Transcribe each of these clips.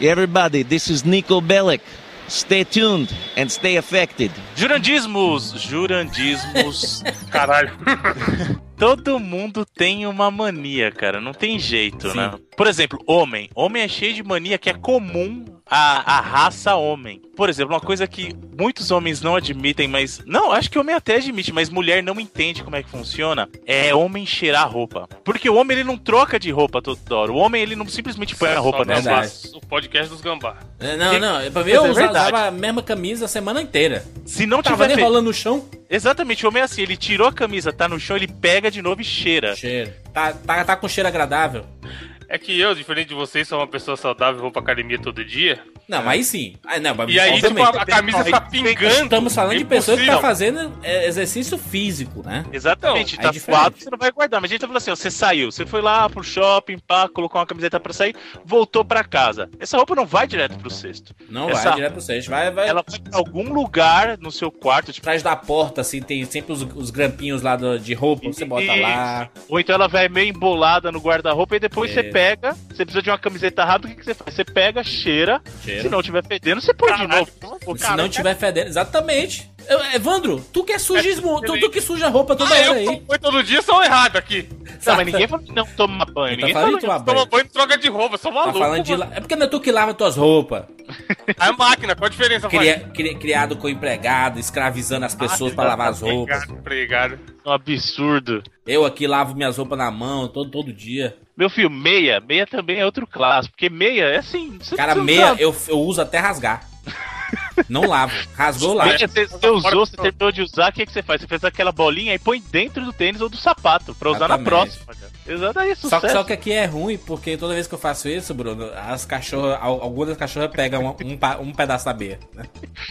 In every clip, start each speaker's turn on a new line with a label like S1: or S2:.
S1: Everybody, this is Nico Bellic. Stay tuned and stay affected.
S2: Jurandismos, jurandismos.
S3: Caralho.
S2: Todo mundo tem uma mania, cara. Não tem jeito,
S4: Sim.
S2: né? Por exemplo, homem. Homem é cheio de mania que é comum à, à raça homem. Por exemplo, uma coisa que muitos homens não admitem, mas. Não, acho que homem até admite, mas mulher não entende como é que funciona. É homem cheirar roupa. Porque o homem ele não troca de roupa toda hora. O homem ele não simplesmente põe a roupa
S3: Só
S2: nela.
S3: gambá,
S4: Verdade.
S3: O podcast dos gambá.
S4: É, Não, não, pra mim eu
S2: é
S4: usava, a mesma camisa a semana inteira.
S2: Se não
S4: Tava
S2: tiver.
S4: nem
S2: fe-
S4: rolando no chão.
S2: Exatamente, o homem é assim, ele tirou a camisa, tá no chão, ele pega de novo e cheira.
S4: Cheiro. Tá, tá, tá com cheiro agradável.
S3: É que eu, diferente de vocês, sou uma pessoa saudável e vou pra academia todo dia.
S4: Não, mas aí sim. Ah, não, mas
S3: E aí, tipo, a, a camisa fica pingando.
S4: Estamos falando
S3: É
S4: de pessoas que tá
S3: impossível.
S4: fazendo é, exercício físico, né?
S2: Exatamente,
S4: Não,
S2: tá
S4: é
S2: suado, você não vai guardar. Mas a gente tá falando assim, ó, você saiu, você foi lá pro shopping, pá, colocou uma camiseta pra sair, voltou pra casa. Essa roupa não vai direto pro cesto.
S4: Não
S2: Essa-
S4: vai direto pro cesto. Vai, vai.
S2: Ela vai pra algum lugar no seu quarto, tipo,
S4: Atrás da porta, assim, tem sempre os, os grampinhos lá do- de roupa, você bota
S2: Isso.
S4: lá.
S2: ou então ela vai meio embolada no guarda-roupa e depois
S4: É.
S2: você pega, você precisa de uma camiseta rápida, o que, que você faz? Você pega, cheira,
S4: Cheira.
S2: Se não tiver fedendo, você põe de
S3: Caralho,
S2: novo. Pô,
S4: Se
S2: cara,
S4: não tiver fedendo. Exatamente. Eu- Evandro, tu que é sujismo, tu,
S3: excelente.
S4: tu que suja a roupa toda
S3: Ah,
S4: hora
S3: eu
S4: aí.
S3: banho todo dia, sou errado aqui.
S2: Não, mas ninguém falou que não toma banho.
S4: Tá
S2: Ninguém
S4: de tomar
S3: Toma
S4: banho.
S3: banho e troca de roupa, sou
S4: Tá
S3: maluco.
S4: falando de. É porque não é tu que lava tuas roupas.
S3: É máquina, qual a diferença,
S4: Cria- cri- criado com empregado, escravizando as pessoas pra lavar as roupas.
S3: Obrigado, obrigado.
S2: um absurdo.
S4: Eu aqui lavo minhas roupas na mão todo, todo dia.
S2: Meu filho, meia, meia também é outro clássico, porque meia é assim.
S4: Cara, meia eu, eu uso até rasgar. Não lavo. Rasgou, eu lavo.
S2: Você, você usou, você terminou de usar, o que, que você faz? Você fez aquela bolinha e põe dentro do tênis ou do sapato, pra usar na
S4: Exatamente.
S2: próxima. Cara. Exato, é isso.
S4: Só que, só que aqui é ruim, porque toda vez que eu faço isso, Bruno, as cachorras, al- algumas das cachorras pegam um, um, um pedaço da meia. Né?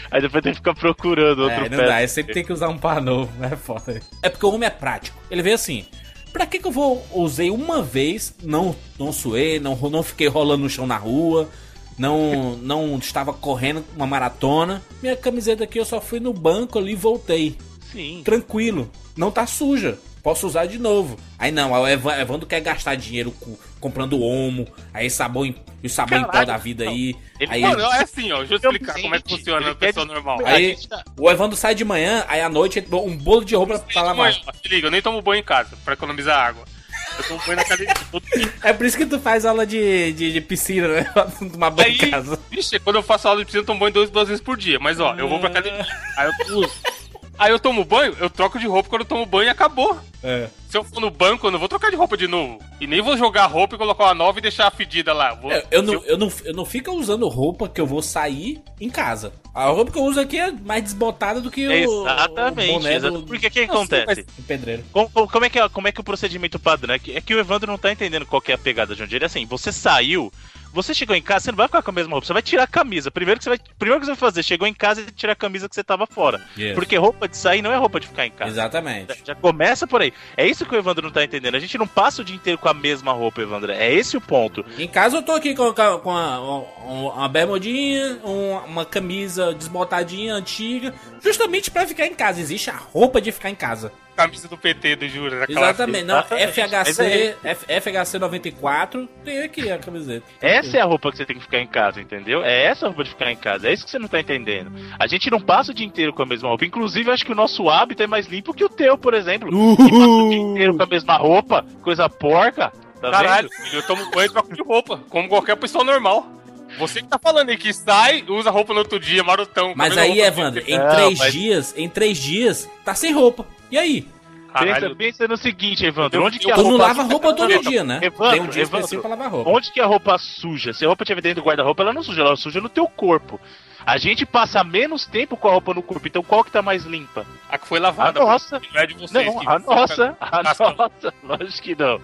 S2: Aí depois tem que ficar procurando outro
S4: É, não
S2: pé.
S4: dá, sempre tenho que usar um par novo, é foda. É porque o homem é prático. Ele veio assim, pra que que eu vou, usei uma vez, não, não suei, não, não fiquei rolando no chão na rua, não, não estava correndo uma maratona. Minha camiseta aqui eu só fui no banco ali e voltei.
S2: Sim.
S4: Tranquilo, não tá suja. Posso usar de novo. Aí não, aí o Evan- Evandro quer gastar dinheiro com- comprando omo, aí sabão em, o sabão em pó da vida aí.
S2: Ele-
S4: aí
S3: Mano, é assim, ó. Deixa eu explicar como é que
S2: Gente,
S3: funciona a pessoa normal.
S4: Aí
S2: gente tá-
S4: o Evandro sai de manhã, aí à noite ele um bolo de roupa pra lavar.
S3: Se liga, eu nem tomo banho em casa pra economizar água. Eu tomo banho na academia. todo dia.
S4: É por isso que tu faz aula de, de, de piscina, né? Tomar banho em
S3: Aí,
S4: casa.
S3: vixe, quando eu faço aula de piscina, eu tomo banho duas, duas vezes por dia. Mas ó, eu vou pra academia. Aí eu uso. Aí eu tomo banho, eu troco de roupa quando eu tomo banho e acabou.
S4: É.
S3: Se eu for no banco, eu não vou trocar de roupa de novo. E nem vou jogar roupa e colocar uma nova e deixar a fedida lá. Vou-
S4: Eu, eu não, eu, não, eu não fico usando roupa que eu vou sair em casa. A roupa que eu uso aqui é mais desbotada do que o,
S2: Exatamente,
S4: o boné do,
S2: Porque o que acontece?
S4: mas- pedreiro.
S2: Como, como- como é que é, como é que é o procedimento padrão? É que, é que o Evandro não tá entendendo qual que é a pegada de onde ele é assim. Você saiu, você chegou em casa, você não vai ficar com a mesma roupa, você vai tirar a camisa. Primeiro que você vai, primeiro que você vai fazer, chegou em casa e tira a camisa que você tava fora.
S4: Yes.
S2: Porque roupa de sair não é roupa de ficar em casa.
S4: Exatamente.
S2: Já começa por aí. É isso que o Evandro não tá entendendo. A gente não passa o dia inteiro com a mesma roupa, Evandro. É esse o ponto.
S4: Em casa eu tô aqui com, com, com a- uma, uma bermudinha, um- uma camisa desbotadinha, antiga, justamente pra ficar em casa. Existe a roupa de ficar em casa.
S3: Camisa do PT do Jura. aquela-
S4: Exatamente. Não, FHC,
S2: é-
S4: FHC 94, tem aqui a camiseta.
S2: Essa é a roupa que você tem que ficar em casa, entendeu? É essa a roupa de ficar em casa. É isso que você não tá entendendo. A gente não passa o dia inteiro com a mesma roupa. Inclusive, eu acho que o nosso hábito é mais limpo que o teu, por exemplo. Que passa o dia inteiro com a mesma roupa, coisa porca. Tá
S3: Caralho,
S2: vendo?
S3: eu tomo banho e troco de roupa, como qualquer pessoa normal. Você que tá falando aí que sai, usa roupa no outro dia, marotão.
S4: Mas aí,
S3: roupa
S4: Evandro, em
S2: Não,
S4: três
S2: mas-
S4: dias, em três dias, tá sem roupa. E aí?
S2: Pensa,
S3: Caralho,
S2: pensa no seguinte, Evandro. Onde que a
S4: Tu não
S2: roupa...
S4: lava roupa todo dia, né?
S2: Evandro,
S4: Tem um dia
S2: Evandro,
S4: pra lavar roupa.
S2: Onde que a roupa suja? Se a roupa estiver dentro do guarda-roupa, ela não suja, ela suja no teu corpo. A gente passa menos tempo com a roupa no corpo, então qual que tá mais limpa?
S3: a que foi
S2: A
S3: lavada.
S2: nossa.
S3: Não é de vocês.
S2: Não,
S3: que-
S2: a nossa, a
S3: Nossa.
S2: nossa, lógico que não.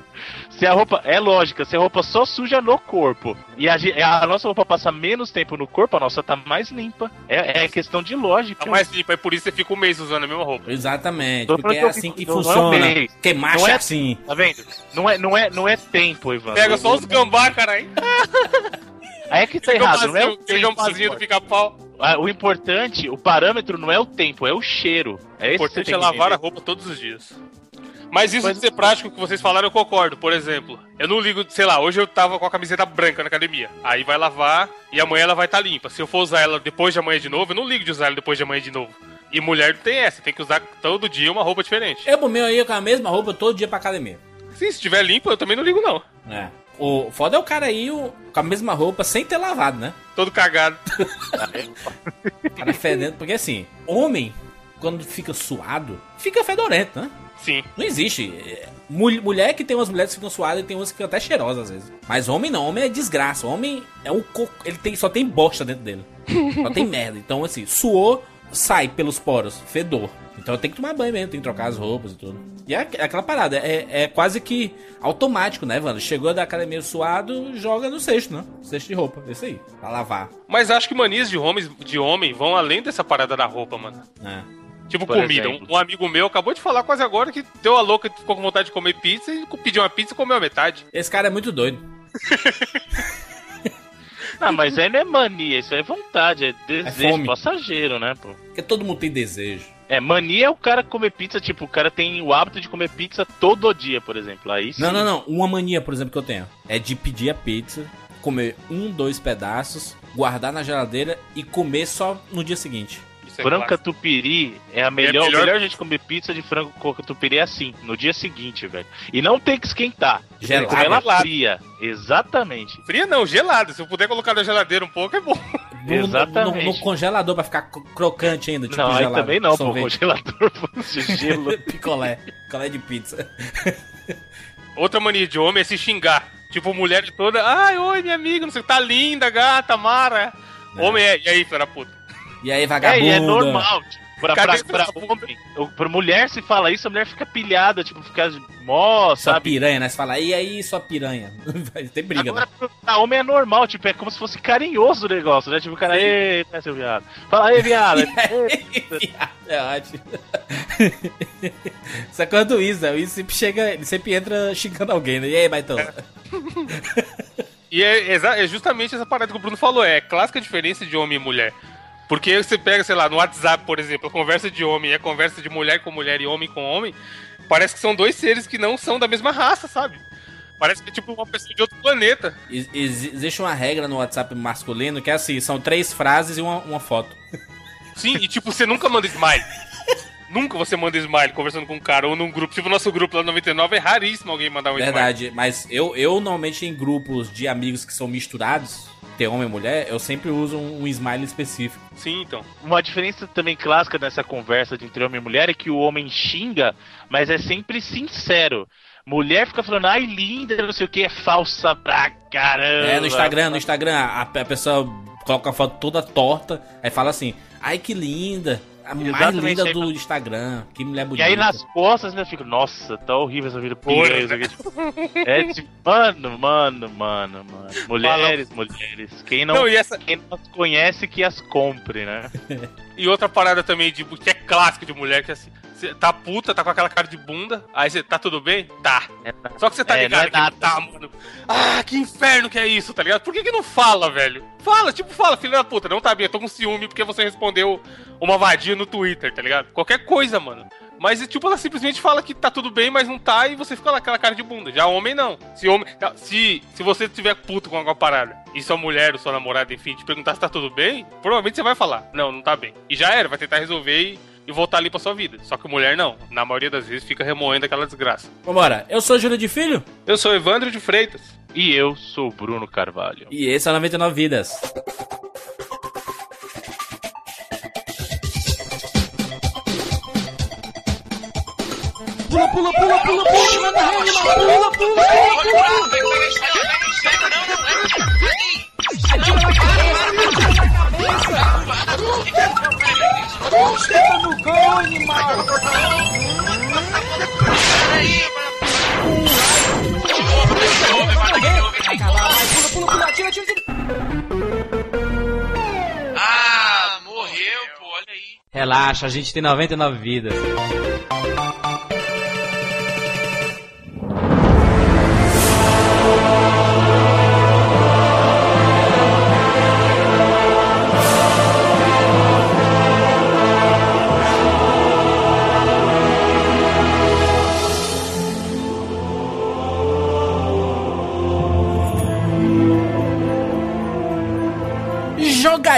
S2: Se a roupa, é lógica, se a roupa só suja no corpo e a, a nossa roupa passa menos tempo no corpo, a nossa tá mais limpa. É, é questão de lógica.
S3: Tá mais limpa, é por isso que você fica um mês usando a mesma roupa.
S4: Exatamente,
S2: Tô
S4: porque é
S2: que eu
S4: assim
S2: fico-
S4: que
S2: não é um
S4: funciona.
S2: Não
S4: é
S2: é-
S4: assim.
S2: Tá vendo? Não é, não é, não é tempo, Ivan.
S3: Pega só os gambá, caralho.
S2: Aí é que tá errado, não é o que
S3: do pica-pau.
S2: Ah, O importante, o parâmetro não é o tempo, é o cheiro. É
S3: O
S2: esse que você
S3: importante
S2: tem
S3: é
S2: que
S3: lavar a roupa todos os dias. Mas isso
S5: Mas-
S3: de ser prático que vocês falaram, eu concordo. Por exemplo, eu não ligo, sei lá, hoje eu tava com a camiseta branca na academia. Aí vai lavar e amanhã ela vai estar limpa. Se eu for usar ela depois de amanhã de novo, eu não ligo de usar ela depois de amanhã de novo. E mulher não tem essa, tem que usar todo dia uma roupa diferente.
S4: Eu, pro meu, eu ia com a mesma roupa todo dia pra academia.
S3: Sim, se tiver limpa, eu também não ligo, não.
S4: É. O foda é o cara ir o- com a mesma roupa sem ter lavado, né?
S3: Todo cagado.
S4: O cara fedendo. Porque assim, homem, quando fica suado, fica fedorento, né?
S3: Sim.
S4: Não existe. É, mul- mulher que tem umas mulheres que ficam suadas e tem umas que ficam até cheirosas às vezes. Mas homem não, homem é desgraça. Homem é um coco. Ele tem, só tem bosta dentro dele. Só tem merda. Então, assim, suou, sai pelos poros, fedor. Então tem que tomar banho mesmo, tem que trocar as roupas e tudo. E é aqu- aquela parada, é, é quase que automático, né, Wanda? Chegou da academia suado, joga no cesto, né? Cesto de roupa, isso aí, pra lavar.
S3: Mas acho que manias de homens de homem vão além dessa parada da roupa, mano.
S4: né?
S3: Tipo
S5: Por
S3: comida. Um, um amigo meu acabou de falar quase agora que deu a louca, ficou com vontade de comer pizza e pediu uma pizza e comeu a metade.
S4: Esse cara é muito doido.
S5: Não, mas aí não é mania, isso é vontade, é desejo
S4: fome.
S5: passageiro, né, pô?
S4: Porque todo mundo tem desejo.
S5: É, mania é o cara comer pizza, tipo, o cara tem o hábito de comer pizza todo dia, por exemplo. Aí sim.
S4: Não, não, não. Uma mania, por exemplo, que eu tenho é de pedir a pizza, comer um, dois pedaços, guardar na geladeira e comer só no dia seguinte.
S3: Isso é
S5: Frango
S3: clássico.
S5: catupiry é a melhor,
S3: melhor-
S5: a melhor gente comer pizza de frango com catupiry é assim, no dia seguinte, velho. E não tem que esquentar. Ela
S3: Gelado.
S5: fria. Exatamente.
S3: Fria não, gelada. Se eu puder colocar na geladeira um pouco, é bom.
S4: No-
S5: Exatamente.
S4: No, no congelador pra ficar cro- crocante ainda, tipo
S5: não, aí
S4: gelado.
S5: também não, pô. Congelador, gelo.
S4: Picolé. Picolé de pizza.
S3: Outra mania de homem é se xingar. Tipo, mulher de toda. Ai, oi, minha amiga, não sei, tá linda, gata, Mara.
S4: É.
S3: Homem é. E aí, filha da puta?
S4: E aí,
S5: É,
S4: vagabundo.
S5: e é normal. Tipo, pra,
S3: Cadê
S5: pra, pra, homem, ou pra mulher se fala isso, a mulher fica pilhada, tipo, fica mó,
S4: Sua
S5: sabe?
S4: piranha, né? Você fala, e aí, sua piranha? Ter briga,
S5: Agora,
S4: né?
S5: pra- homem é normal, tipo, é como se fosse carinhoso o negócio, né? Tipo, o cara, eita, seu viado. Fala aí, viado.
S4: é ótimo. Isso é quando o Isa, o Isa sempre chega, ele sempre entra xingando alguém, né? E aí, Baitão?
S3: E é, é justamente essa parada que o Bruno falou, é clássica diferença de homem e mulher. Porque você pega, sei lá, no WhatsApp, por exemplo, a conversa de homem e a conversa de mulher com mulher e homem com homem, parece que são dois seres que não são da mesma raça, sabe? Parece que é tipo uma pessoa de outro planeta.
S4: Ex- ex- Existe uma regra no WhatsApp masculino que é assim, são três frases e uma, uma foto.
S3: Sim, e tipo, você nunca manda smile. nunca você manda smile conversando com um cara ou num grupo. Tipo, o nosso grupo lá no 99 é raríssimo alguém mandar um smile.
S4: Verdade, mas eu, eu normalmente em grupos de amigos que são misturados, ter homem e mulher, eu sempre uso um, um smile específico.
S3: Sim, então.
S5: Uma diferença também clássica nessa conversa de entre homem e mulher é que o homem xinga, mas é sempre sincero. Mulher fica falando, ai, linda, não sei o que, é falsa pra caramba.
S4: É, no Instagram, no Instagram, a, a pessoa coloca a foto toda torta, aí fala assim, ai que linda, a mais linda do Instagram, que mulher
S5: E
S4: bonita.
S5: aí nas costas ainda fica, nossa, tá horrível essa vida
S3: Porra,
S5: isso aqui. É tipo, mano, mano, mano, mano. Mulheres, mulheres. Quem não,
S3: Não, e essa.
S5: quem não as conhece que as compre, né?
S3: E outra parada também, de, que é clássico de mulher, que é assim, você tá puta, tá com aquela cara de bunda, aí você, tá tudo bem? Tá. Só que você tá
S5: É,
S3: ligado
S5: é
S3: que
S5: nada.
S3: tá, mano. Ah, que inferno que é isso, tá ligado? Por que que não fala, velho? Fala, tipo, fala, filho da puta, não tá bem, eu tô com ciúme porque você respondeu uma vadia no Twitter, tá ligado? Qualquer coisa, mano. Mas, tipo, ela simplesmente fala que tá tudo bem, mas não tá, e você fica lá com aquela cara de bunda. Já homem, não. Se homem. tá, Se, se você tiver puto com alguma parada, e sua mulher ou sua namorada, enfim, te perguntar se tá tudo bem, provavelmente você vai falar, não, não tá bem. E já era, vai tentar resolver e, e voltar ali pra sua vida. Só que mulher não. Na maioria das vezes fica remoendo aquela desgraça.
S4: Vambora, eu sou Júlio de Filho
S3: Eu sou Evandro de Freitas.
S5: E eu sou o Bruno Carvalho.
S4: e esse é o 99 Vidas.
S6: Ah, morreu, pô, olha aí.
S7: Relaxa, a gente tem 99 vidas.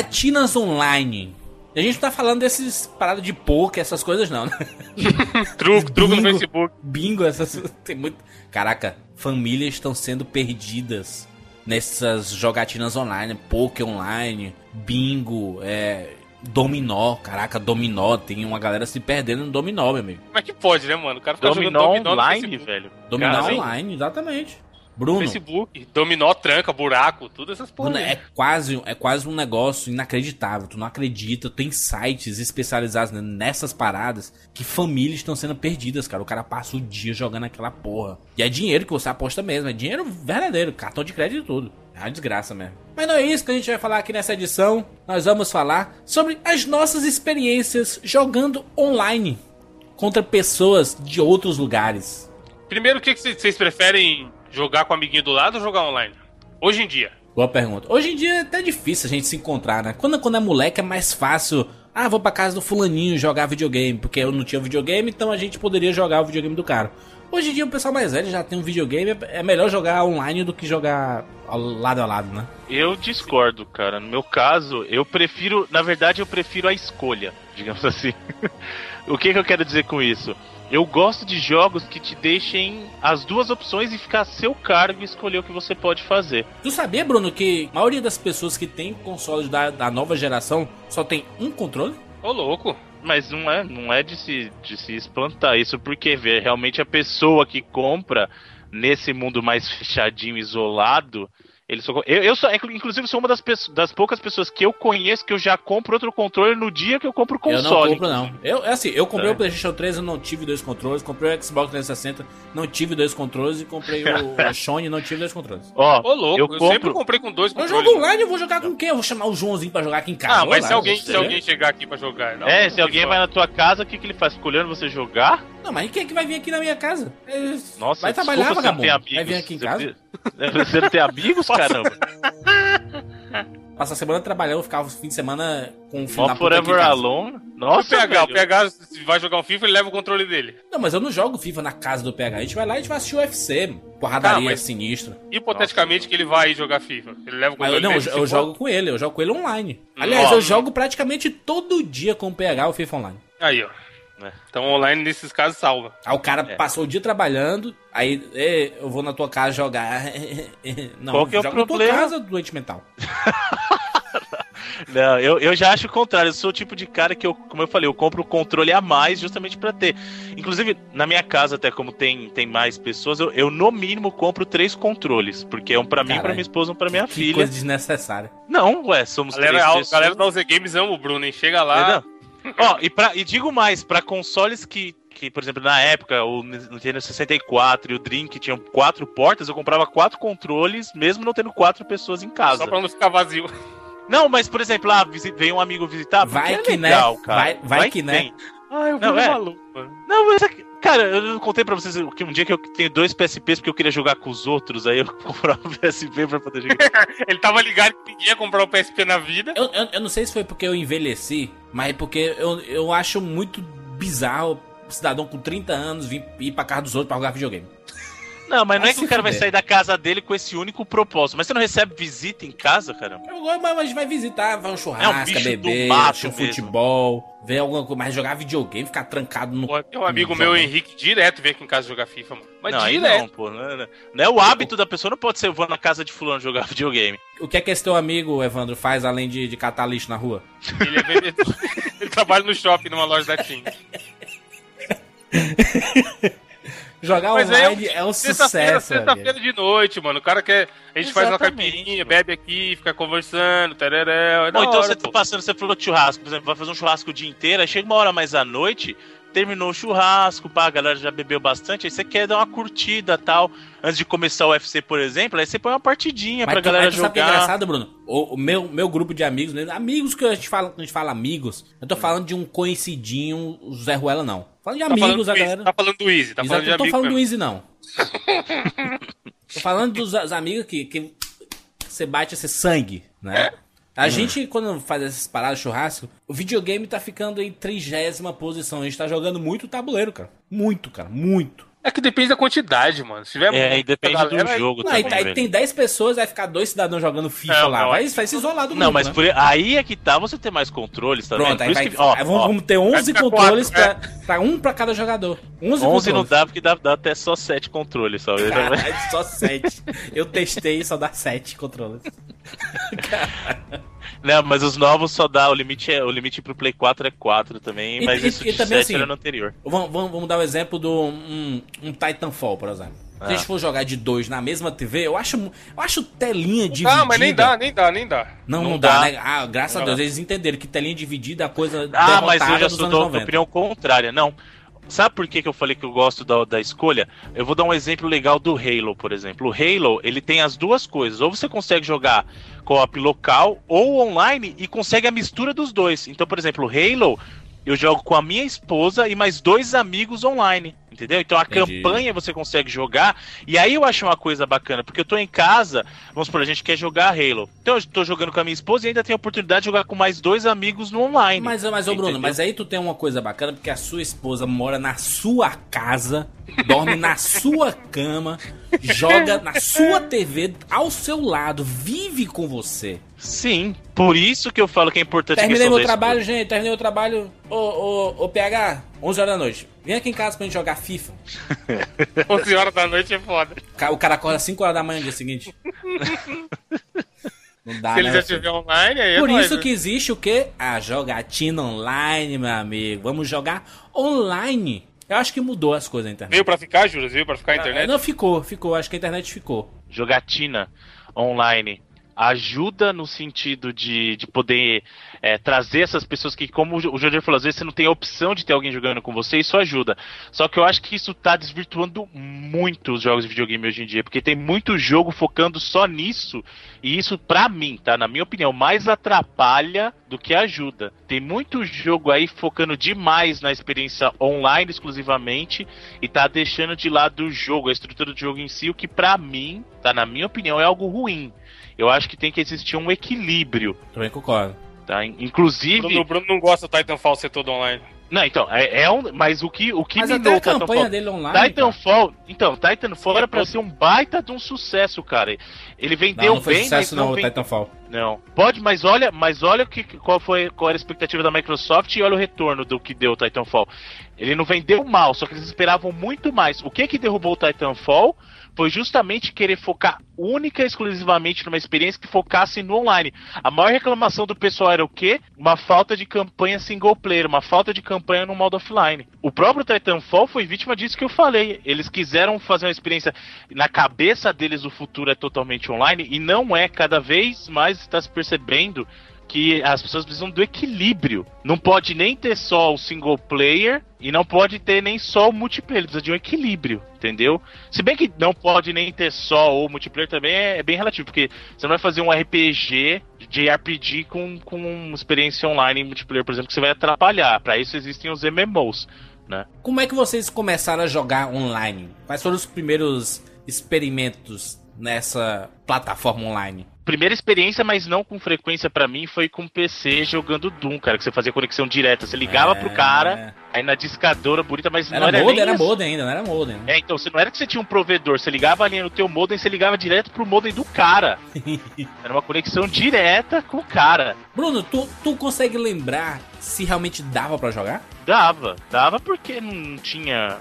S4: Jogatinas online. E a gente não tá falando desses paradas de poker, essas coisas não, né?
S3: Truco, truco no
S4: Bingo.
S3: Facebook.
S4: Bingo, essas. Tem muito. Caraca, famílias estão sendo perdidas nessas jogatinas online, poker online, bingo, é. Dominó, caraca, dominó, tem uma galera se perdendo no dominó, meu amigo.
S3: Como é que pode, né, mano? O cara fica
S2: Dominó
S3: jogando dominó
S2: online, velho.
S4: Dominó
S2: Cara,
S4: online, exatamente. Bruno,
S3: Facebook, dominó, tranca, buraco, tudo essas porra.
S4: Bruno, é quase, é quase um negócio inacreditável. Tu não acredita. Tem sites especializados nessas paradas que famílias estão sendo perdidas, cara. O cara passa o dia jogando aquela porra. E é dinheiro que você aposta mesmo. É dinheiro verdadeiro. Cartão de crédito e tudo. É uma desgraça mesmo. Mas não é isso que a gente vai falar aqui nessa edição. Nós vamos falar sobre as nossas experiências jogando online contra pessoas de outros lugares.
S3: Primeiro, o que que vocês preferem jogar com o amiguinho do lado ou jogar online? Hoje em dia.
S4: Boa pergunta. Hoje em dia é até difícil a gente se encontrar, né? Quando, quando é moleque é mais fácil. Ah, vou pra casa do fulaninho jogar videogame, porque eu não tinha videogame, então a gente poderia jogar o videogame do cara. Hoje em dia o pessoal mais velho já tem um videogame, é melhor jogar online do que jogar ao lado a lado, né?
S2: Eu discordo, cara. No meu caso, eu prefiro. Na verdade, eu prefiro a escolha, digamos assim. o que, que eu quero dizer com isso? Eu gosto de jogos que te deixem as duas opções e ficar a seu cargo e escolher o que você pode fazer.
S4: Tu sabia, Bruno, que a maioria das pessoas que tem consoles da, da nova geração só tem um controle?
S3: Ô, louco.
S2: Mas não é, não é de se, de se espantar isso, porque vê, realmente a pessoa que compra nesse mundo mais fechadinho, isolado, ele só, eu, eu sou, é, inclusive, sou uma das, das poucas pessoas que eu conheço que eu já compro outro controle no dia que eu compro o
S4: Eu não
S2: console.
S4: compro, não. Eu, é assim, eu comprei
S2: É.
S4: o PlayStation 3, eu não tive dois controles. Comprei o Xbox 360, não tive dois controles. E comprei o, o Sony, não tive dois controles.
S2: Ó,
S3: Ô, louco.
S2: eu
S3: Eu,
S2: compro.
S3: sempre comprei com dois
S4: Eu
S3: controles.
S4: jogo online, eu vou jogar com quem? Eu vou chamar o Joãozinho pra jogar aqui em casa.
S3: Ah, mas
S4: lá,
S3: se alguém, se alguém chegar aqui pra jogar. Não,
S2: É,
S3: não
S2: se alguém vai na tua casa, o que, que ele faz? Fica olhando você jogar?
S4: Não, mas quem é que vai vir aqui na minha casa? É,
S2: Nossa,
S4: vai trabalhar,
S2: desculpa, você não
S4: vagabundo.
S2: tem amigos.
S4: Vai vir aqui em casa?
S2: Você não tem amigos, caramba?
S4: Passa a semana trabalhando, ficava o fim de semana com o aqui em
S2: Forever. Alone?
S3: O
S2: Nossa,
S3: PH, o
S2: velho.
S3: PH se vai jogar um FIFA, ele leva o controle dele.
S4: Não, mas eu não jogo FIFA na casa do PH. A gente vai lá e a gente vai assistir o UFC. Porradaria
S3: Ah, mas-
S4: sinistra.
S3: Hipoteticamente que ele vai jogar FIFA. Ele leva o controle
S4: eu, não,
S3: dele.
S4: eu,
S3: se
S4: eu
S3: for-
S4: jogo com ele, eu jogo com ele online. Aliás,
S2: Ó.
S4: eu jogo praticamente todo dia com o PH o FIFA online.
S3: Aí, ó.
S2: É.
S3: Então online nesses casos salva.
S4: Aí o cara
S2: É.
S4: passou o dia trabalhando, aí "Ê, eu vou na tua casa jogar. Não,
S2: Qual que é o
S4: joga na tua
S2: problema?
S4: casa, doente mental.
S2: Não, eu, eu já acho o contrário. Eu sou o tipo de cara que, eu, como eu falei, eu compro o controle a mais justamente pra ter. Inclusive, na minha casa, até como tem, tem mais pessoas, eu, eu no mínimo compro três controles. Porque é um pra mim, pra minha esposa, um pra minha
S4: Que
S2: filha.
S4: coisa desnecessária.
S2: Não, ué, somos
S3: Galera,
S2: três
S3: a
S2: pessoas.
S3: galera da UZ Games ama o Bruno, hein? Chega lá.
S2: Ó, e, pra, e digo mais, pra consoles que, que, por exemplo, na época, o Nintendo 64 e o Dream, que tinham quatro portas, eu comprava quatro controles, mesmo não tendo quatro pessoas em casa.
S3: Só pra não ficar vazio.
S2: Não, mas, por exemplo, lá, vem um amigo visitar,
S4: Vai
S2: é
S4: que, né?
S2: legal, cara.
S4: Vai- vai que, né?
S2: vem.
S3: Ai, o
S2: Não, é.
S3: maluco.
S2: Não, mas é que, cara, eu não contei pra vocês que um dia que eu tenho dois PSPs porque eu queria jogar com os outros, aí eu comprava um PSP pra poder jogar.
S3: Ele tava ligado que ninguém ia comprar o PSP na vida.
S4: Eu, eu, eu não sei se foi porque eu envelheci, mas é porque eu, eu acho muito bizarro o cidadão com 30 anos vir ir pra casa dos outros pra jogar videogame.
S2: Não, mas não é que o cara vai sair da casa dele com esse único propósito. Mas você não recebe visita em casa, caramba?
S4: Eu gosto, mas a gente vai visitar, vai um
S2: É um
S4: churrasco,
S2: bicho do
S4: beber,
S2: mato
S4: um futebol, ver alguma coisa, mas jogar videogame, ficar trancado no.
S3: Tem um amigo meu. Henrique, direto vem aqui em casa jogar FIFA, mano. Mas
S2: não, aí
S3: direto.
S2: não, pô. Não é, não é o hábito da pessoa, não pode ser eu vou na casa de fulano jogar videogame.
S4: O que é que esse teu amigo, Evandro, faz além de, de catar lixo na rua?
S3: Ele é vendedor. Ele trabalha no shopping, numa loja da Tim.
S4: Jogar
S3: Mas
S4: online
S3: é,
S4: é um
S3: Sexta-feira,
S4: sucesso,
S3: sexta-feira de noite, mano. O cara quer. A gente faz uma
S2: Exatamente,
S3: caipirinha, bebe aqui, fica conversando, tereréu. É
S2: então
S3: hora,
S2: você tá
S3: pô.
S2: passando, você falou de churrasco, por exemplo, vai fazer um churrasco o dia inteiro, aí chega uma hora mais à noite, terminou o churrasco, pá, a galera já bebeu bastante, aí você quer dar uma curtida tal. Antes de começar o UFC, por exemplo, aí você põe uma partidinha
S4: Mas
S2: pra
S4: tu,
S2: galera
S4: mas tu sabe o que é
S2: jogar.
S4: engraçado, Bruno? O, o meu, meu grupo de amigos, né? amigos que a gente fala, quando a gente fala amigos, eu tô falando de um conhecidinho, o Zé Ruela não. Falando de
S3: Tá falando
S4: amigos,
S3: do
S4: a
S3: Easy,
S4: galera.
S3: Tá falando do Easy, tá
S4: Exato,
S3: falando de
S4: eu tô
S3: amigo
S4: falando do
S3: mesmo.
S4: Easy, não. tô falando dos dos amigos que, que você bate esse sangue, né? A gente, quando faz essas paradas churrasco, o videogame tá ficando em trigésima posição. A gente tá jogando muito tabuleiro, cara. Muito, cara. Muito.
S3: É que depende da quantidade, mano. Se tiver
S5: É, e depende
S3: galera,
S5: do jogo
S4: Não, aí,
S5: também,
S4: aí
S5: velho.
S4: tem 10 pessoas, vai ficar dois cidadãos jogando FIFA
S3: Não,
S4: lá.
S3: não,
S4: vai, vai se isolar do
S5: Não, mas
S4: né?
S5: por- aí é que tá você ter mais controles, tá
S4: Pronto,
S5: vendo?
S4: aí, vai,
S5: que, ó,
S4: aí vamos,
S5: ó,
S4: vamos ter 11
S3: ficar
S4: controles
S3: quatro,
S4: pra, pra um pra cada jogador. 11,
S5: 11 não dá porque dá, dá até só 7 controles só.
S4: Caralho, só 7. Eu testei e só dá 7 controles.
S5: Não, mas os novos só dá, o limite, é, o limite pro Play 4 é 4 também,
S4: E-
S5: mas
S4: e-
S5: isso
S4: e
S5: de
S4: também
S5: 7
S4: assim,
S5: era no anterior.
S4: Vamos, vamos, dar o exemplo do um, um Titanfall, por exemplo. Se a gente for jogar de dois na mesma TV, eu acho, eu acho telinha dividida.
S3: Ah, mas nem dá, nem dá, nem dá.
S4: Não, não,
S5: Não
S4: dá,
S5: dá.
S4: né? Ah, graças a
S3: Não
S4: Deus,
S3: dá.
S4: eles entenderam que telinha dividida é a coisa
S5: Ah, mas eu já sou da
S4: 90.
S5: opinião contrária. Não. Sabe por que, que eu falei que eu gosto da, da escolha? Eu vou dar um exemplo legal do Halo, por exemplo. O Halo, ele tem as duas coisas. Ou você consegue jogar co-op local ou online e consegue a mistura dos dois. Então, por exemplo, o Halo, eu jogo com a minha esposa e mais dois amigos online. Entendeu? Então a
S4: Entendi.
S5: campanha você consegue jogar. E aí eu acho uma coisa bacana, porque eu tô em casa, vamos supor, a gente quer jogar Halo. Então eu tô jogando com a minha esposa e ainda tenho a oportunidade de jogar com mais dois amigos no online.
S4: Mas, mas ô Bruno,
S5: Entendeu?
S4: mas aí tu tem uma coisa bacana, porque a sua esposa mora na sua casa, dorme na sua cama, joga na sua TV ao seu lado, vive com você.
S5: Sim, por isso que eu falo que é importante
S4: Terminei meu trabalho, gente, terminei o trabalho. Ô, ô, ô, PH, 11 horas da noite. Vem aqui em casa pra gente jogar FIFA.
S3: 11 horas da noite é foda.
S4: O ca- O cara acorda às 5 horas da manhã no dia seguinte. Não dá,
S3: Se ele
S4: né,
S3: já estiver online, aí é
S4: Por
S3: nóis,
S4: isso
S3: né?
S4: que existe o quê? A jogatina online, meu amigo. Vamos jogar online. Eu acho que mudou as coisas na internet.
S3: Veio pra ficar, Júlio? Veio pra ficar a internet?
S4: Ah, Não ficou, ficou. Acho que a internet ficou.
S5: jogatina online ajuda no sentido de, de poder é, trazer essas pessoas que, como o Jorge falou, às vezes você não tem a opção de ter alguém jogando com você, isso ajuda. Só que eu acho que isso tá desvirtuando muito os jogos de videogame hoje em dia, porque tem muito jogo focando só nisso, e isso, pra mim, tá? Na minha opinião, mais atrapalha do que ajuda. Tem muito jogo aí focando demais na experiência online exclusivamente e tá deixando de lado o jogo, a estrutura do jogo em si, o que pra mim, tá? Na minha opinião, é algo ruim. Eu acho que tem que existir um equilíbrio,
S4: Também concordo.
S5: tá? Inclusive.
S3: Bruno, o Bruno não gosta do Titanfall ser todo online.
S5: Não, então, é, é um. Mas o que, o que
S4: Mas
S5: minou
S4: até a
S5: o Titanfall-
S4: campanha dele online. cara.
S5: Titanfall, então, Titanfall era pra ser um baita de um sucesso, cara. Ele vendeu
S4: Não, não foi
S5: bem,
S4: sucesso
S5: mas
S4: não,
S5: não,
S4: o
S5: ven-
S4: Titanfall.
S5: não. Pode, mas olha, mas olha que, qual foi qual era a expectativa da Microsoft e olha o retorno do que deu o Titanfall. Ele não vendeu mal, só que eles esperavam muito mais. O que que derrubou o Titanfall foi justamente querer focar única e exclusivamente numa experiência que focasse no online. A maior reclamação do pessoal era o quê? Uma falta de campanha single player, uma falta de campanha no modo offline. O próprio Titanfall foi vítima disso que eu falei. Eles quiseram fazer uma experiência na cabeça deles o futuro é totalmente online e não é cada vez mais está se percebendo que as pessoas precisam do equilíbrio. Não pode nem ter só o single player e não pode ter nem só o multiplayer. Precisa de um equilíbrio, entendeu? Se bem que não pode nem ter só o multiplayer também é, é bem relativo, porque você não vai fazer um RPG de RPG com, com experiência online em multiplayer, por exemplo, que você vai atrapalhar. Para isso existem os MMOs, né?
S4: Como é que vocês começaram a jogar online? Quais foram os primeiros experimentos nessa plataforma online?
S5: Primeira experiência, mas não com frequência pra mim, foi com PC jogando Doom, cara, que você fazia conexão direta. Você ligava
S4: É.
S5: pro cara, aí na discadora bonita, mas não
S4: Era
S5: era
S4: modem, era
S5: assim.
S4: modem ainda, não era modem. né?
S5: É, então, você não era que você tinha um provedor, você ligava ali no teu modem, você ligava direto pro modem do cara. Era uma conexão direta com o cara.
S4: Bruno, tu, tu consegue lembrar se realmente dava pra jogar?
S5: Dava, dava porque não tinha,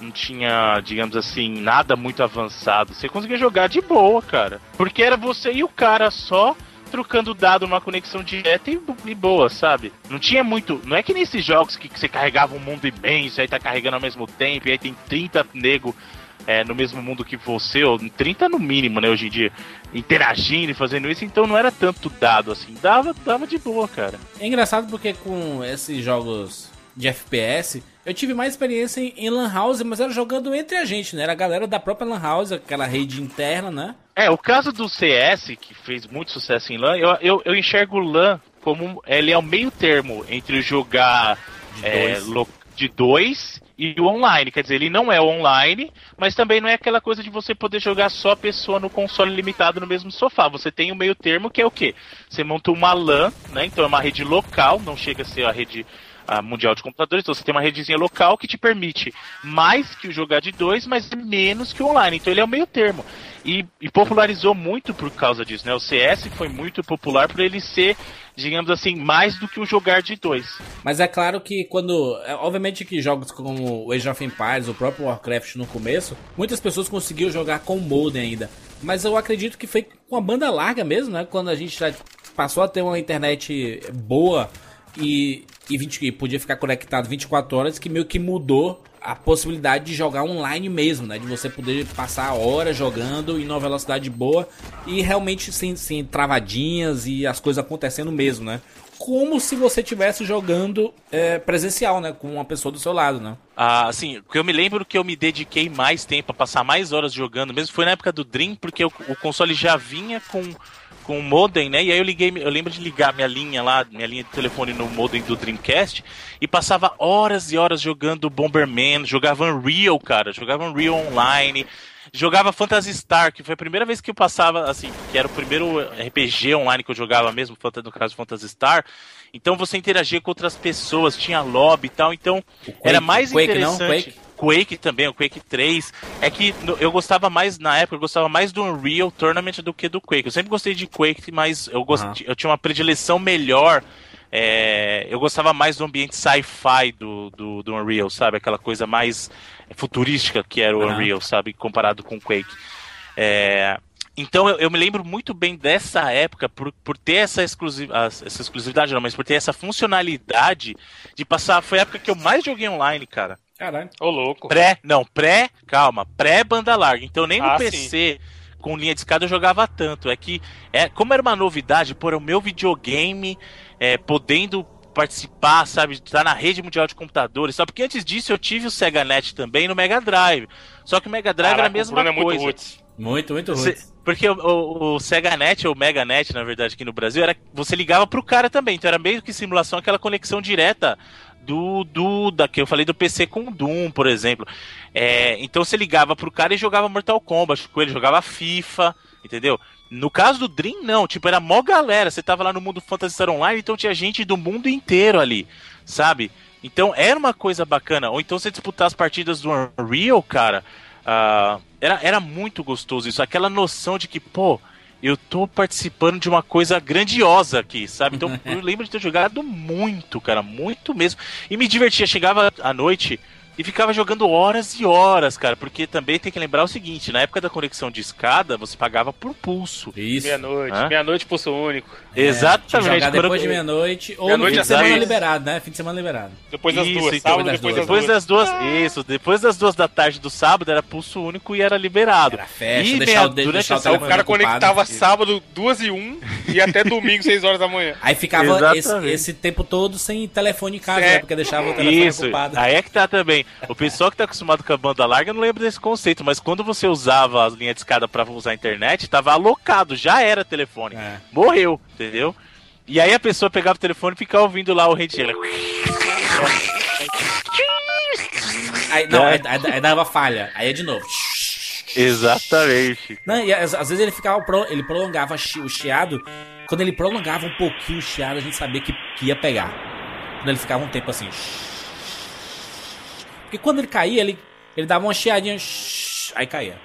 S5: não tinha, digamos assim, nada muito avançado. Você conseguia jogar de boa, cara. Porque era você e o cara só trocando dado numa conexão direta e, e boa, sabe? Não tinha muito. Não é que nesses jogos que, que você carregava um mundo imenso, aí tá carregando ao mesmo tempo, e aí tem 30 nego é, no mesmo mundo que você, ou 30 no mínimo, né, hoje em dia, interagindo e fazendo isso, então não era tanto dado assim. Dava, dava de boa, cara.
S4: É engraçado porque com esses jogos de FPS, eu tive mais experiência em, em Lan House, mas era jogando entre a gente, né? Era a galera da própria Lan House, aquela rede interna, né?
S5: É, o caso do CS, que fez muito sucesso em LAN, eu, eu, eu enxergo o LAN como ele é o meio termo entre jogar
S4: De
S5: é,
S4: dois.
S5: lo- de dois e o online. Quer dizer, ele não é online, mas também não é aquela coisa de você poder jogar só a pessoa no console limitado no mesmo sofá. Você tem o meio termo que é o quê? Você monta uma LAN, né? Então é uma rede local, não chega a ser a rede
S2: a mundial de computadores, então você tem uma redezinha local que te permite mais que o jogar de dois, mas menos que o online. Então ele é o meio termo. E, e popularizou muito por causa disso, né? O CS foi muito popular por ele ser, digamos assim, mais do que o jogar de dois.
S4: Mas é claro que quando. é, obviamente que jogos como o Age of Empires, o próprio Warcraft no começo, muitas pessoas conseguiam jogar com modem ainda. Mas eu acredito que foi com a banda larga mesmo, né? Quando a gente já passou a ter uma internet boa e, e, 20, e podia ficar conectado 24 horas, que meio que mudou a possibilidade de jogar online mesmo, né? De você poder passar horas jogando em uma velocidade boa e realmente sem, sem travadinhas e as coisas acontecendo mesmo, né? Como se você estivesse jogando é, presencial, né? Com uma pessoa do seu lado, né?
S2: Ah, assim, porque eu me lembro que eu me dediquei mais tempo a passar mais horas jogando, mesmo foi na época do Dream, porque o, o console já vinha com com o modem, né? E aí eu liguei, eu lembro de ligar minha linha lá, minha linha de telefone no modem do Dreamcast e passava horas e horas jogando Bomberman, jogava Unreal, cara, jogava Unreal online, jogava Phantasy Star, que foi a primeira vez que eu passava, assim, que era o primeiro RPG online que eu jogava mesmo, no caso Phantasy Star. Então você interagia com outras pessoas, tinha lobby e tal, então era mais
S4: Quake não?
S2: interessante.
S4: Quake?
S2: Quake também, o Quake 3. É que eu gostava mais, na época, eu gostava mais do Unreal Tournament do que do Quake. Eu sempre gostei de Quake, mas eu, gost...
S4: Aham.
S2: eu tinha uma predileção melhor. é, Eu gostava mais do ambiente sci-fi do, do, do Unreal, sabe? Aquela coisa mais futurística que era o
S4: Aham.
S2: Unreal, sabe? Comparado com o Quake. É, Então eu, eu me lembro muito bem dessa época por, por ter essa, exclusiv... ah, essa exclusividade, não, mas por ter essa funcionalidade de passar. Foi a época que eu mais joguei online, cara.
S4: Caralho.
S3: Ô, louco.
S2: Pré, não, pré, calma, pré banda larga. Então nem no
S3: Ah,
S2: PC com linha de escada eu jogava tanto. É que, é, como era uma novidade, por o meu videogame é, podendo participar, sabe, estar na rede mundial de computadores, só porque antes disso eu tive o Sega Net também no Mega Drive. Só que o Mega Drive era a
S3: Caraca, o
S2: mesma
S3: Bruno é muito
S2: coisa.
S3: roots.
S4: Muito, muito
S2: porque o, o, o Sega Net, ou Mega Net, na verdade, aqui no Brasil, era você ligava pro cara também. Então era meio que simulação, aquela conexão direta do, do da que eu falei do PC com Doom, por exemplo. É, então você ligava pro cara e jogava Mortal Kombat com ele, jogava FIFA, entendeu? No caso do Dream, não, tipo, era mó galera. Você tava lá no mundo Phantasy Star Online, então tinha gente do mundo inteiro ali, sabe? Então era uma coisa bacana. Ou então você disputar as partidas do Unreal, cara. ah, era, era muito gostoso isso. Aquela noção de que, pô, eu tô participando de uma coisa grandiosa aqui, sabe? Então eu lembro de ter jogado muito, cara, muito mesmo. E me divertia. Chegava à noite e ficava jogando horas e horas, cara. Porque também tem que lembrar o seguinte: na época da conexão de escada, você pagava por pulso.
S4: Isso.
S3: Meia-noite. Meia-noite, pulso único.
S4: É, tinha que
S2: Exatamente.
S4: jogar depois de meia-noite ou no
S3: Meia-noite
S4: fim de semana liberado, né? Fim de semana liberado.
S3: Depois das
S2: Isso,
S3: duas.
S2: então,
S3: Sábado, depois das
S2: Depois das duas, isso, depois das duas da tarde do sábado era pulso único e era liberado.
S4: Era festa,
S2: e
S4: deixar
S2: meia-
S4: deixar o
S3: o cara
S4: ocupado.
S3: conectava sábado, duas e um, e até domingo, seis horas da manhã.
S4: Aí ficava esse, esse tempo todo sem telefone em casa,
S3: É.
S4: né? Porque deixava o telefone
S2: Isso,
S4: ocupado.
S2: aí é que tá também. O pessoal que tá acostumado com a banda larga não lembra desse conceito, mas quando você usava as linhas de escada pra usar a internet, tava alocado, já era telefone.
S4: É.
S2: Morreu, entendeu? E aí a pessoa pegava o telefone e ficava ouvindo lá o rede.
S4: Aí, não,
S2: É.
S4: aí, aí- aí dava falha. Aí é de novo.
S2: Exatamente.
S4: Não, e às, às vezes ele ficava pro- ele prolongava o chiado. Quando ele prolongava um pouquinho o chiado, a gente sabia que, que ia pegar. Quando ele ficava um tempo assim. Porque quando ele caía, ele, ele dava uma chiadinha. Aí caía.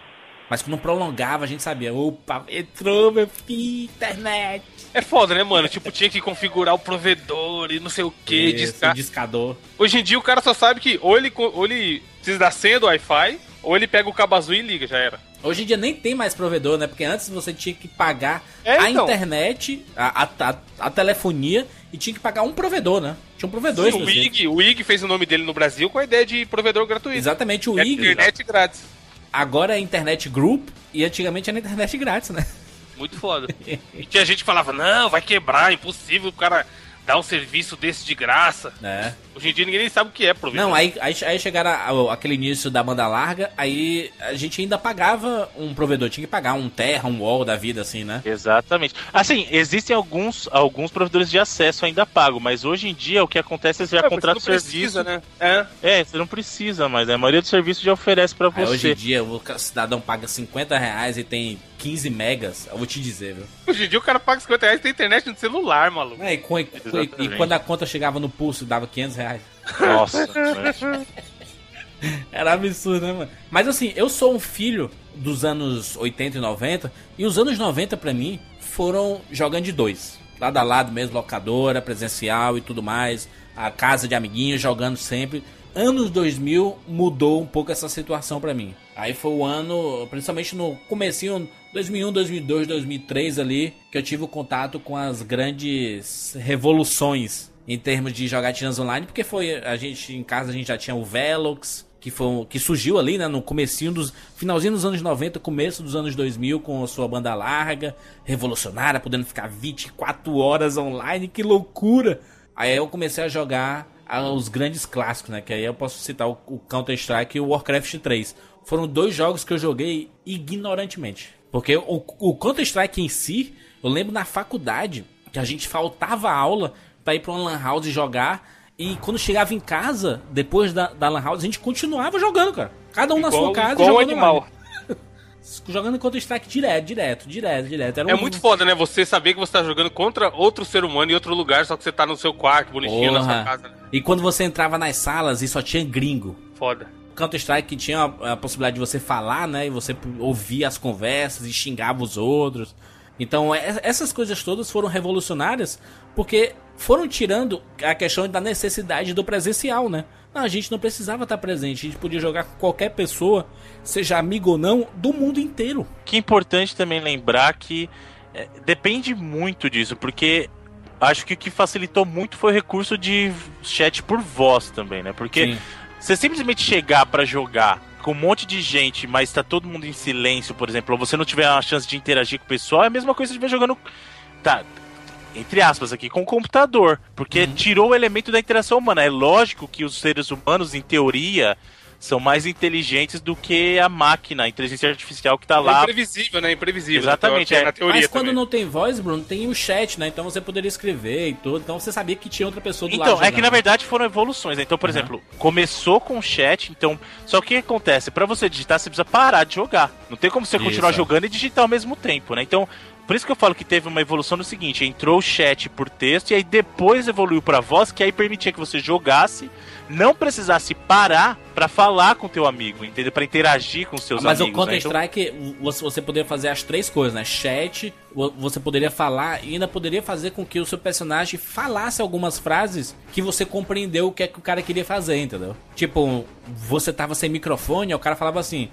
S4: Mas quando prolongava, a gente sabia. Opa, entrou, meu filho, internet.
S3: É foda, né, mano? Tipo, tinha que configurar o provedor e não sei o que, discar.
S4: discador.
S3: Hoje em dia o cara só sabe que ou ele, ou ele precisa da senha do Wi-Fi, ou ele pega o cabo azul e liga, já era.
S4: Hoje em dia nem tem mais provedor, né? Porque antes você tinha que pagar
S3: É,
S4: a
S3: então.
S4: internet, a, a, a- a telefonia e tinha que pagar um provedor, né? Tinha um provedor
S3: Sim, o. IG, o IG fez o nome dele no Brasil com a ideia de provedor gratuito.
S4: Exatamente, o
S3: É
S4: IG.
S3: internet grátis.
S4: Agora é internet group e antigamente era internet grátis, né?
S3: Muito foda. e tinha gente que falava, não, vai quebrar, impossível o cara dar um serviço desse de graça.
S4: É.
S3: Hoje em dia ninguém nem sabe o que é provedor.
S4: Não, aí, aí, aí chegaram a- aquele início da banda larga, aí a gente ainda pagava um provedor, tinha que pagar um Terra, um Wall da vida, assim, né?
S2: Exatamente. Assim, existem alguns, alguns provedores de acesso ainda pago, mas hoje em dia o que acontece é você já
S3: É,
S2: contrata o serviço.
S3: precisa, né? É.
S2: É, você não precisa, mas a maioria dos serviços já oferece pra
S4: Aí hoje
S2: você.
S4: em dia o cidadão paga 50 reais e tem 15 megas, eu vou te dizer, viu?
S3: Hoje em dia o cara paga 50 reais e tem internet no celular, maluco.
S4: É, e, com- e- e quando a conta chegava no pulso, dava 500 reais.
S2: Nossa.
S4: Era absurdo, né, mano? Mas assim, eu sou um filho dos anos 80 e 90, e os anos 90 pra mim foram jogando de dois. Lado a lado mesmo, locadora, presencial e tudo mais, a casa de amiguinhos jogando sempre. Anos 2000 mudou um pouco essa situação pra mim. Aí foi o ano, principalmente no comecinho 2001, 2002, 2003 ali, que eu tive o contato com as grandes revoluções em termos de jogatinas online, porque foi a gente em casa a gente já tinha o Velox, que foi um- que surgiu ali, né, no comecinho dos finalzinho dos anos 90, começo dos anos 2000 com a sua banda larga, revolucionária, podendo ficar 24 horas online, que loucura. Aí eu comecei a jogar os grandes clássicos, né, que aí eu posso citar o, o Counter-Strike e o Warcraft 3. Foram dois jogos que eu joguei ignorantemente. Porque o, o Counter-Strike em si, eu lembro na faculdade que a gente faltava aula pra ir pra uma lan house jogar. E quando chegava em casa, depois da, da lan house, a gente continuava jogando, cara. Cada um na
S3: Igual-
S4: sua casa
S3: igual
S4: jogando
S3: animal.
S4: Jogando Counter-Strike direto, direto, direto, direto. Era
S3: É
S4: um-
S3: muito foda, né? Você saber que você tá jogando contra outro ser humano em outro lugar, só que você tá no seu quarto, bonitinho, na sua
S4: Porra.
S3: casa.
S4: E quando você entrava nas salas e só tinha gringo.
S3: Foda.
S4: Counter-Strike tinha a, a possibilidade de você falar, né? E você ouvir as conversas e xingava os outros. Então, é- essas coisas todas foram revolucionárias porque foram tirando a questão da necessidade do presencial, né? Não, a gente não precisava estar presente, a gente podia jogar com qualquer pessoa, seja amigo ou não, do mundo inteiro.
S2: que é importante também lembrar que é, depende muito disso, porque acho que o que facilitou muito foi o recurso de chat por voz também, né? Porque
S4: Sim.
S2: Você simplesmente chegar pra jogar com um monte de gente, mas tá todo mundo em silêncio, por exemplo, ou você não tiver a chance de interagir com o pessoal, é a mesma coisa você estiver jogando. Tá. Entre aspas aqui, com o computador. Porque tirou o elemento da interação humana. É lógico que os seres humanos, em teoria, são mais inteligentes do que a máquina, a inteligência artificial que tá
S3: É
S2: lá.
S3: imprevisível, né? Imprevisível.
S2: Exatamente,
S3: Então,
S2: é.
S3: Na teoria
S4: Mas quando
S3: também.
S4: não tem voz, Bruno, tem o chat, né? Então você poderia escrever e tudo. Então você sabia que tinha outra pessoa do lado.
S2: Então, é que na verdade foram evoluções. né? Então, por exemplo, começou com o chat, então. Só que o que acontece? Pra você digitar, você precisa parar de jogar. Não tem como você continuar
S4: Isso.
S2: jogando e digitar ao mesmo tempo, né? Então. Por isso que eu falo que teve uma evolução no seguinte: entrou o chat por texto e aí depois evoluiu pra voz, que aí permitia que você jogasse, não precisasse parar pra falar com o teu amigo, entendeu? Pra interagir com os seus
S4: Mas o
S2: amigos. né? Então-
S4: Counter-Strike, você, você poderia fazer as três coisas, né? Chat, vo- você poderia falar e ainda poderia fazer com que o seu personagem falasse algumas frases que você compreendeu o que é que o cara queria fazer, entendeu? Tipo, você tava sem microfone, o cara falava assim: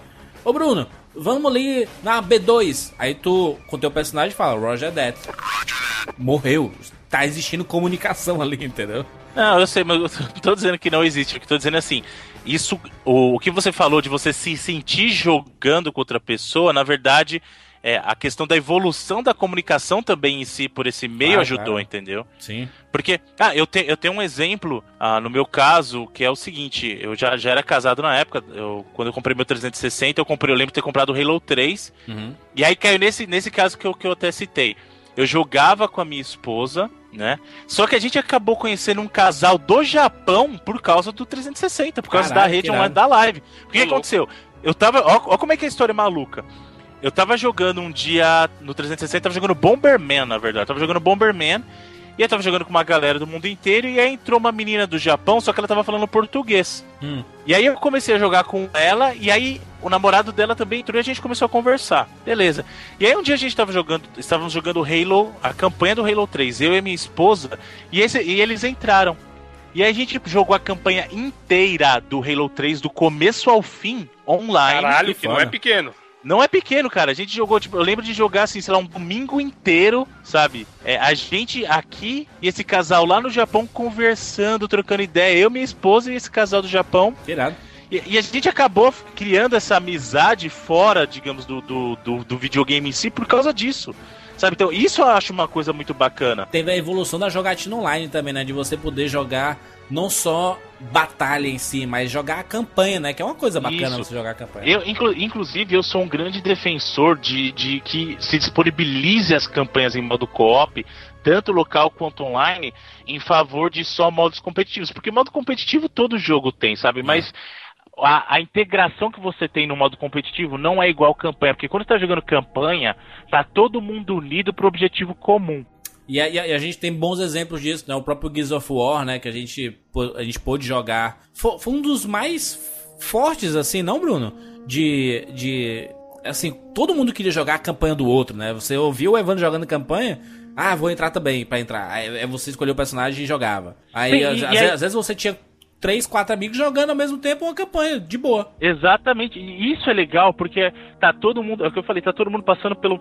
S4: Ô Bruno, vamos ali na B2. Aí tu, com teu personagem, fala: Roger That. Morreu. Tá existindo comunicação ali, entendeu?
S2: Não, eu sei, mas eu tô dizendo que não existe. O que tô dizendo é assim: isso, o, o que você falou de você se sentir jogando com outra pessoa, na verdade, é a questão da evolução da comunicação também em si por esse meio
S4: Claro,
S2: ajudou, entendeu?
S4: Sim.
S2: Porque, ah, eu, te, eu tenho um exemplo ah, no meu caso, que é o seguinte: eu já, já era casado na época, eu, quando eu comprei meu 360, eu comprei, eu lembro de ter comprado o Halo 3,
S4: Uhum.
S2: e aí caiu nesse, nesse caso que eu, que eu até citei. Eu jogava com a minha esposa, né? Só que a gente acabou conhecendo um casal do Japão por causa do 360, por causa
S4: Caralho,
S2: da rede online da live. O que, que aconteceu? Eu tava. Ó, ó como é que é a história maluca. Eu tava jogando um dia no 360, tava jogando Bomberman, na verdade. Eu tava jogando Bomberman. E eu tava jogando com uma galera do mundo inteiro. E aí entrou uma menina do Japão, só que ela tava falando português.
S4: Hum.
S2: E aí eu comecei a jogar com ela, e aí o namorado dela também entrou e a gente começou a conversar. Beleza. E aí um dia a gente tava jogando, estávamos jogando Halo, a campanha do Halo 3, eu e minha esposa, e, esse- e eles entraram. E aí a gente jogou a campanha inteira do Halo 3, do começo ao fim, online.
S3: Caralho,
S4: que
S3: que não é pequeno.
S2: Não é pequeno, cara. A gente jogou, tipo, eu lembro de jogar, assim, sei lá, um domingo inteiro, sabe? É, a gente aqui e esse casal lá no Japão conversando, trocando ideia. Eu, minha esposa e esse casal do Japão.
S4: Irado.
S2: E, e a gente acabou criando essa amizade fora, digamos, do, do, do, do videogame em si por causa disso. Sabe? Então, isso eu acho uma coisa muito bacana.
S4: Teve a evolução da jogatina online também, né? De você poder jogar não só batalha em si, mas jogar a campanha, né? Que é uma coisa bacana
S2: Isso.
S4: você jogar a campanha.
S2: Eu, inclu- inclusive, eu sou um grande defensor de, de que se disponibilize as campanhas em modo co-op, tanto local quanto online, em favor de só modos competitivos. Porque modo competitivo todo jogo tem, sabe? Mas
S5: a, a integração que você tem no modo competitivo não é igual campanha, porque quando você tá jogando campanha, tá todo mundo unido pro objetivo comum.
S4: E a, e a- gente tem bons exemplos disso, né? O próprio Gears of War, né? Que a gente, a gente pôde jogar. Foi, foi um dos mais fortes, assim, não, Bruno? De. de assim, todo mundo queria jogar a campanha do outro, né? Você ouviu o Evandro jogando campanha. Ah, vou entrar também pra entrar. Aí é você escolheu o personagem e jogava. Aí,
S5: Sim,
S4: às,
S5: e aí-
S4: vezes, às vezes você tinha três, quatro amigos jogando ao mesmo tempo uma campanha, de boa.
S5: Exatamente. E isso é legal porque tá todo mundo, é o que eu falei, tá todo mundo passando pelo,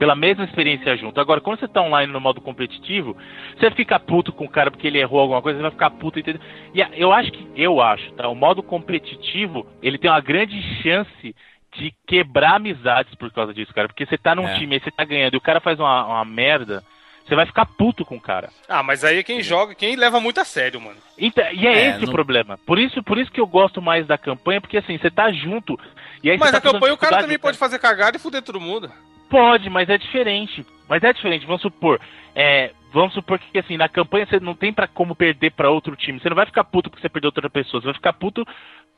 S5: pela mesma experiência junto. Agora, quando você tá online no modo competitivo, você fica puto com o cara porque ele errou alguma coisa, você vai ficar puto, entendeu? E eu acho que, eu acho, tá? O modo competitivo, ele tem uma grande chance de quebrar amizades por causa disso, cara. Porque você tá num
S4: É.
S5: time aí, você tá ganhando e o cara faz uma, uma merda, você vai ficar puto com o cara.
S3: Ah, mas aí é quem joga, quem leva muito a sério, mano.
S5: Então, e é,
S4: É,
S5: esse
S4: não-
S5: o problema. Por isso, por isso que eu gosto mais da campanha, porque assim, você tá junto. E aí
S3: Mas
S5: tá
S3: a campanha o cara também pode fazer cagada e fuder todo mundo.
S5: Pode, mas é diferente. Mas é diferente. Vamos supor, é, vamos supor que assim na campanha você não tem pra como perder pra outro time. Você não vai ficar puto porque você perdeu outra pessoa. Você vai ficar puto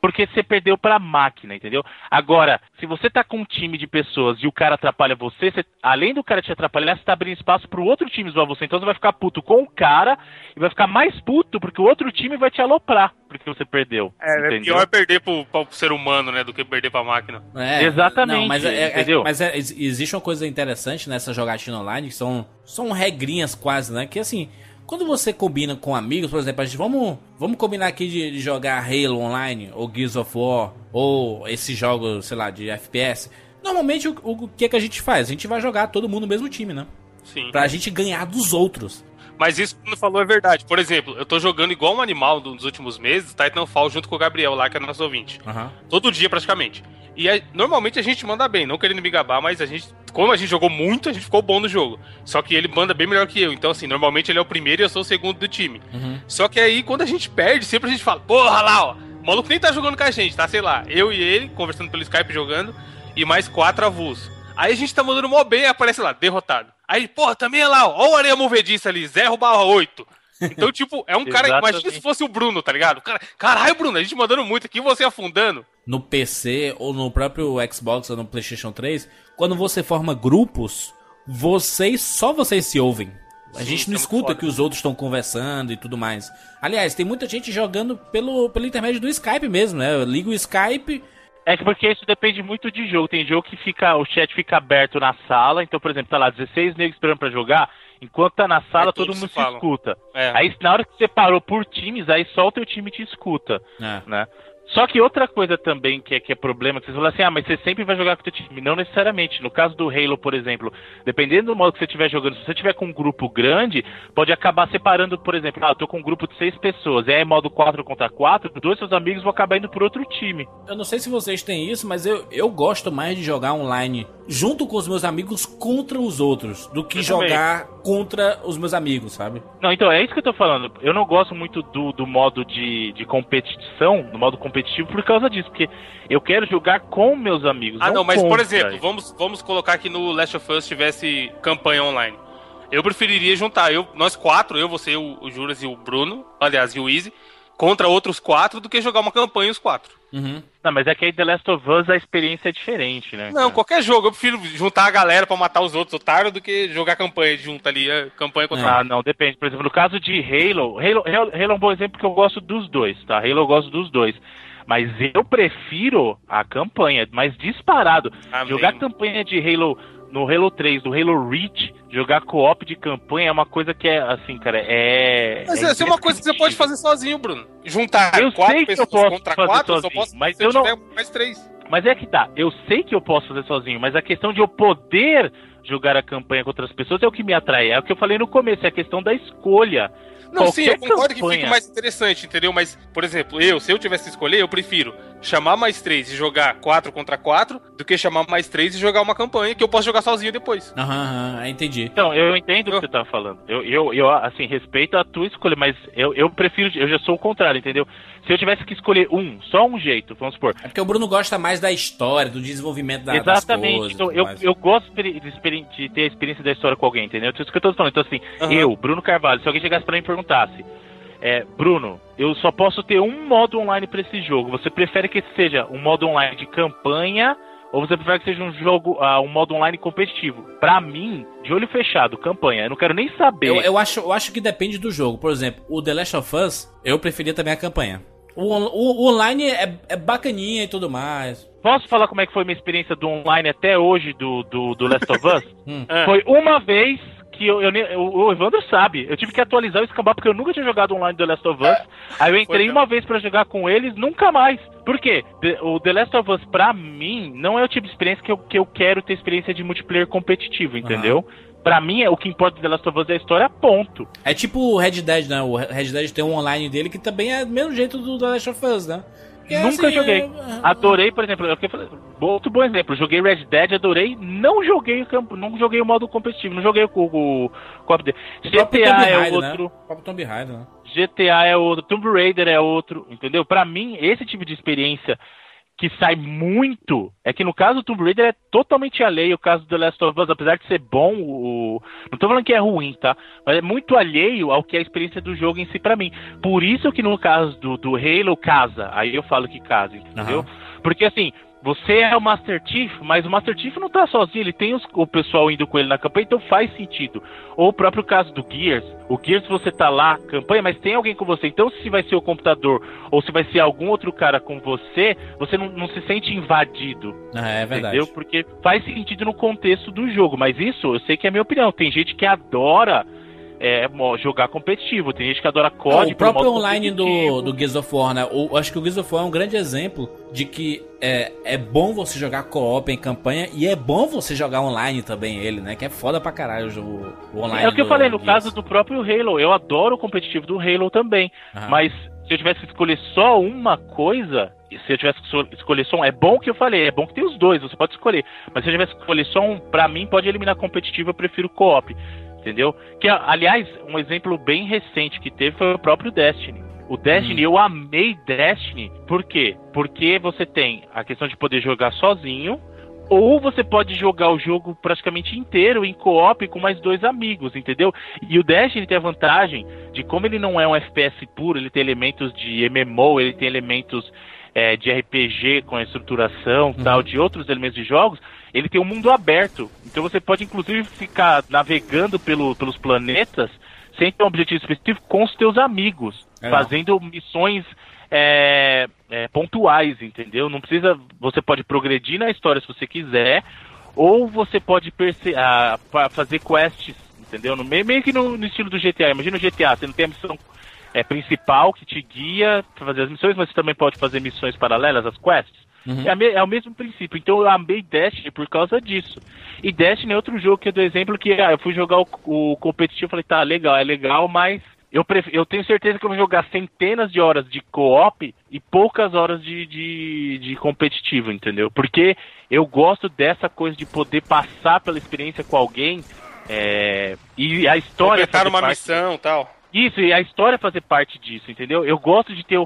S5: porque você perdeu pra máquina, entendeu? Agora, se você tá com um time de pessoas e o cara atrapalha você, você- além do cara te atrapalhar, você tá abrindo espaço pro outro time zoar você. Então você vai ficar puto com o cara e vai ficar mais puto porque o outro time vai te aloprar porque você perdeu.
S3: É, é
S5: entendeu?
S3: pior perder pro, pro ser humano, né, do que perder pra máquina.
S4: É,
S5: Exatamente,
S4: Não, mas é- é-
S5: entendeu?
S4: mas é- ex- existe uma coisa interessante nessa jogatina online, que são, são regrinhas quase, né? Que assim, quando você combina com amigos, por exemplo, a gente vamos, vamos combinar aqui de, de jogar Halo Online, ou Gears of War, ou esses jogos, sei lá, de FPS. Normalmente o, o que, é que a gente faz? A gente vai jogar todo mundo no mesmo time, né?
S3: Sim.
S4: Pra gente ganhar dos outros.
S3: Mas isso que não falou é verdade. Por exemplo, eu tô jogando igual um animal nos últimos meses, Titanfall, junto com o Gabriel lá, que é nosso ouvinte.
S4: Aham.
S3: Todo dia, praticamente. E aí, normalmente a gente manda bem, não querendo me gabar, mas a gente, como a gente jogou muito, a gente ficou bom no jogo. Só que ele manda bem melhor que eu. Então, assim, normalmente ele é o primeiro e eu sou o segundo do time.
S4: Uhum.
S3: Só que aí, quando a gente perde, sempre a gente fala, porra lá, ó. O maluco nem tá jogando com a gente, tá? Sei lá, eu e ele, conversando pelo Skype jogando, e mais quatro avulsos. Aí a gente tá mandando mó bem e aparece lá, derrotado. Aí, porra, também é lá, ó, o Areia Movediça ali, 0 barra 8. Então, tipo, é um cara. Imagina se fosse o Bruno, tá ligado? Cara, caralho, Bruno, a gente mandando muito aqui, você afundando.
S4: no PC ou no próprio Xbox ou no PlayStation 3, quando você forma grupos, vocês só vocês se ouvem. A
S3: Sim,
S4: gente não
S3: é
S4: escuta
S3: foda.
S4: que os outros estão conversando e tudo mais. Aliás, tem muita gente jogando pelo, pelo intermédio do Skype mesmo, né? Eu ligo o Skype.
S5: É que porque isso depende muito de jogo. Tem jogo que fica, o chat fica aberto na sala, então, por exemplo, tá lá 16 negros esperando pra jogar, enquanto tá na sala,
S3: Aí
S5: todo mundo
S3: se
S5: se, escuta.
S3: É.
S5: Aí na hora que você parou por times, aí só o teu time te escuta,
S4: É.
S5: né? Só que outra coisa também que é, que é problema, que vocês falam assim, ah, mas você sempre vai jogar com o teu time. Não necessariamente. No caso do Halo, por exemplo, dependendo do modo que você estiver jogando, se você tiver com um grupo grande, pode acabar separando, por exemplo, ah, eu tô com um grupo de seis pessoas, é modo 4 contra 4, dois seus amigos vão acabar indo por outro time.
S4: Eu não sei se vocês têm isso, mas eu, eu gosto mais de jogar online junto com os meus amigos contra os outros do que
S5: Eu também.
S4: jogar contra os meus amigos, sabe?
S5: Não, então é isso que eu tô falando. Eu não gosto muito do, do modo de, de competição, do modo competitivo, por causa disso, porque eu quero jogar com meus amigos.
S3: Ah, não, mas por
S5: contra.
S3: exemplo, vamos, vamos colocar que no Last of Us tivesse campanha online. Eu preferiria juntar eu, nós quatro, eu, você, o, o Juras e o Bruno, aliás, e o Easy, contra outros quatro do que jogar uma campanha os quatro.
S4: Uhum.
S5: Não, mas é que aí The Last of Us a experiência é diferente, né?
S3: Não,
S5: cara?
S3: qualquer jogo, eu prefiro juntar a galera pra matar os outros otários do que jogar campanha junto ali, é, campanha contra
S5: Ah, não, depende. Por exemplo, no caso de Halo, Halo, Halo, Halo é um bom exemplo porque eu gosto dos dois, tá? Halo eu gosto dos dois. Mas eu prefiro a campanha, mais disparado.
S3: Amém.
S5: Jogar campanha de Halo no Halo 3, do Halo Reach, jogar co-op de campanha é uma coisa que é, assim, cara, é.
S3: Mas essa é uma coisa que você pode fazer sozinho, Bruno. Juntar
S5: Eu
S3: quatro
S5: sei que eu posso
S3: contra
S5: fazer
S3: quatro, eu só
S5: sozinho,
S3: posso
S5: mas
S3: se
S5: eu não-
S3: mais três.
S5: Mas é que tá, eu sei que eu posso fazer sozinho, mas a questão de eu poder jogar a campanha com outras pessoas é o que me atrai. É o que eu falei no começo, é a questão da escolha.
S3: Não, sim, eu
S5: Qualquer
S3: concordo que
S5: campanha.
S3: fica mais interessante, entendeu? Mas, por exemplo, eu, se eu tivesse que escolher, eu prefiro chamar mais três e jogar quatro contra quatro do que chamar mais três e jogar uma campanha que eu posso jogar sozinho depois.
S4: Aham, aham, entendi.
S5: Então, eu entendo o que você tá falando. Eu, eu, eu, assim, respeito a tua escolha, mas eu, eu prefiro, eu já sou o contrário, entendeu? Se eu tivesse que escolher um, só um jeito, vamos supor.
S4: É porque o Bruno gosta mais da história, do desenvolvimento da, das
S5: Exatamente.
S4: coisas. e
S5: Então, eu,
S4: mais.
S5: eu gosto de, de ter a experiência da história com alguém, entendeu? Então, isso que eu tô falando. Então, assim,
S3: Aham.
S5: eu, Bruno Carvalho, se alguém chegasse pra mim e perguntasse, é, Bruno, eu só posso ter um modo online pra esse jogo. Você prefere que seja um modo online de campanha ou você prefere que seja um jogo, ah, um modo online competitivo? Pra mim, de olho fechado, campanha. Eu não quero nem saber.
S4: Eu, eu acho, eu acho que depende do jogo. Por exemplo, o The Last of Us, eu preferia também a campanha. O, on- o- o online é, é bacaninha e tudo mais.
S5: Posso falar como é que foi minha experiência do online até hoje do, do, do Last of Us?
S4: Hum.
S3: Ah.
S5: Foi uma vez que eu, eu o, Evandro sabe. Eu tive que atualizar o escambau porque eu nunca tinha jogado online do Last of Us. Aí eu entrei
S3: Foi
S5: uma vez pra jogar com eles, nunca mais. Por quê? The- O The Last of Us, pra mim, não é o tipo de experiência que eu, que eu quero ter experiência de multiplayer competitivo, entendeu? Pra mim, é- o que importa do The Last of Us é a história, ponto.
S4: É tipo o Red Dead, né? O Red Dead tem um online dele que também é do mesmo jeito do The Last of Us, né? Que é
S5: Nunca
S4: assim,
S5: joguei.
S4: é-
S5: Adorei, por exemplo, outro bom exemplo, joguei Red Dead, adorei, não joguei o campo, não joguei o modo competitivo, não joguei o, o, o GTA é
S4: Raider,
S5: outro,
S4: Né? Tomb Raider, né?
S5: GTA é outro, Tomb Raider é outro, entendeu? Pra mim, esse tipo de experiência que sai muito, é que no caso do Tomb Raider é totalmente alheio o caso do The Last of Us, apesar de ser bom, o... não tô falando que é ruim, tá? Mas é muito alheio ao que é a experiência do jogo em si pra mim. Por isso que no caso do, do Halo casa, aí eu falo que casa, entendeu?
S4: Aham.
S5: Porque assim, você é o Master Chief, mas o Master Chief não tá sozinho, ele tem os- o pessoal indo com ele na campanha, então faz sentido. Ou o próprio caso do Gears, o Gears você tá lá, campanha, mas tem alguém com você. Então se vai ser o computador ou se vai ser algum outro cara com você, você não, não se sente invadido.
S4: É, é verdade.
S5: Entendeu? Porque faz sentido no contexto do jogo. Mas isso eu sei que é a minha opinião. Tem gente que adora é, jogar competitivo, tem gente que adora
S4: Não,
S5: código.
S4: o próprio online do, do Gears of War, né? Eu acho que o Gears of War é um grande exemplo de que é, é bom você jogar co-op em campanha e é bom você jogar online também ele, né? Que é foda pra caralho o, jogo- o online
S5: É o que eu falei no
S4: Gears.
S5: caso do próprio Halo. Eu adoro o competitivo do Halo também.
S4: Aham.
S5: Mas se eu tivesse que escolher só uma coisa, e se eu tivesse que escolher só um, é bom que eu falei, é bom que tem os dois, você pode escolher. Mas se eu tivesse que escolher só um, pra mim pode eliminar competitivo, eu prefiro co-op. Entendeu? Que, aliás, um exemplo bem recente que teve foi o próprio Destiny. O Destiny, eu amei Destiny, por quê? Porque você tem a questão de poder jogar sozinho, ou você pode jogar o jogo praticamente inteiro em co-op com mais dois amigos, entendeu? E o Destiny tem a vantagem de como ele não é um FPS puro, ele tem elementos de MMO, ele tem elementos é, de RPG com a estruturação tal, de outros elementos de jogos, ele tem um mundo aberto. Então você pode inclusive ficar navegando pelo, pelos planetas sem ter um objetivo específico com os teus amigos,
S4: Legal.
S5: fazendo missões é, é, pontuais, entendeu? Não precisa. Você pode progredir na história se você quiser, ou você pode perce ah, pa- fazer quests, entendeu? No meio, meio que no, no estilo do GTA. Imagina o GTA, você não tem a missão é, principal que te guia para fazer as missões, mas você também pode fazer missões paralelas, as quests.
S4: Uhum.
S5: É, é o mesmo princípio. Então eu amei Destiny por causa disso. E Destiny é outro jogo que eu dou exemplo que ah, eu fui jogar o, o competitivo e falei, tá, legal, é legal, mas eu, pref- eu tenho certeza que eu vou jogar centenas de horas de co-op e poucas horas de, de, de competitivo, entendeu? Porque eu gosto dessa coisa de poder passar pela experiência com alguém é, e a história.
S3: Completar uma
S5: parte-
S3: missão e tal.
S5: isso, e a história fazer parte disso, entendeu? Eu gosto de ter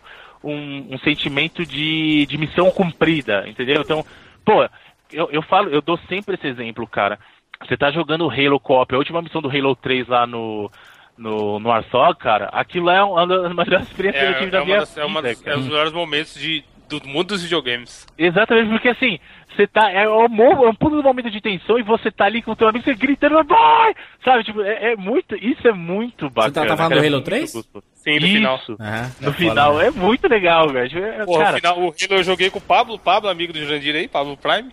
S5: um, um sentimento de, de missão cumprida, entendeu? Então, pô, eu, eu falo, eu dou sempre esse exemplo, cara. Você tá jogando Halo Co-op, a última missão do Halo 3 lá no, no, no Arsog, cara, aquilo é uma das melhores experiências que eu tive
S3: É,
S5: da
S3: é, uma
S5: minha
S3: das, é, uma
S5: vida,
S3: das-
S5: cara.
S3: é um dos melhores momentos de, do mundo dos videogames.
S5: Exatamente, porque assim, você tá. É um, é um pulo momento de tensão e você tá ali com o teu amigo, você gritando, vai! Sabe, tipo, é, é muito. Isso é muito bacana.
S4: tá- tá falando
S5: cara,
S4: do
S5: é
S4: Halo
S5: muito
S4: 3?
S5: gostoso.
S3: Sim, no
S5: Isso,
S3: final.
S4: Aham,
S5: No
S4: é
S5: final,
S4: foda, né?
S5: é muito legal, velho.
S3: Porra,
S5: cara,
S3: o, final, o Halo eu joguei com o Pablo, Pablo, amigo do Jurandir aí, Pablo Prime.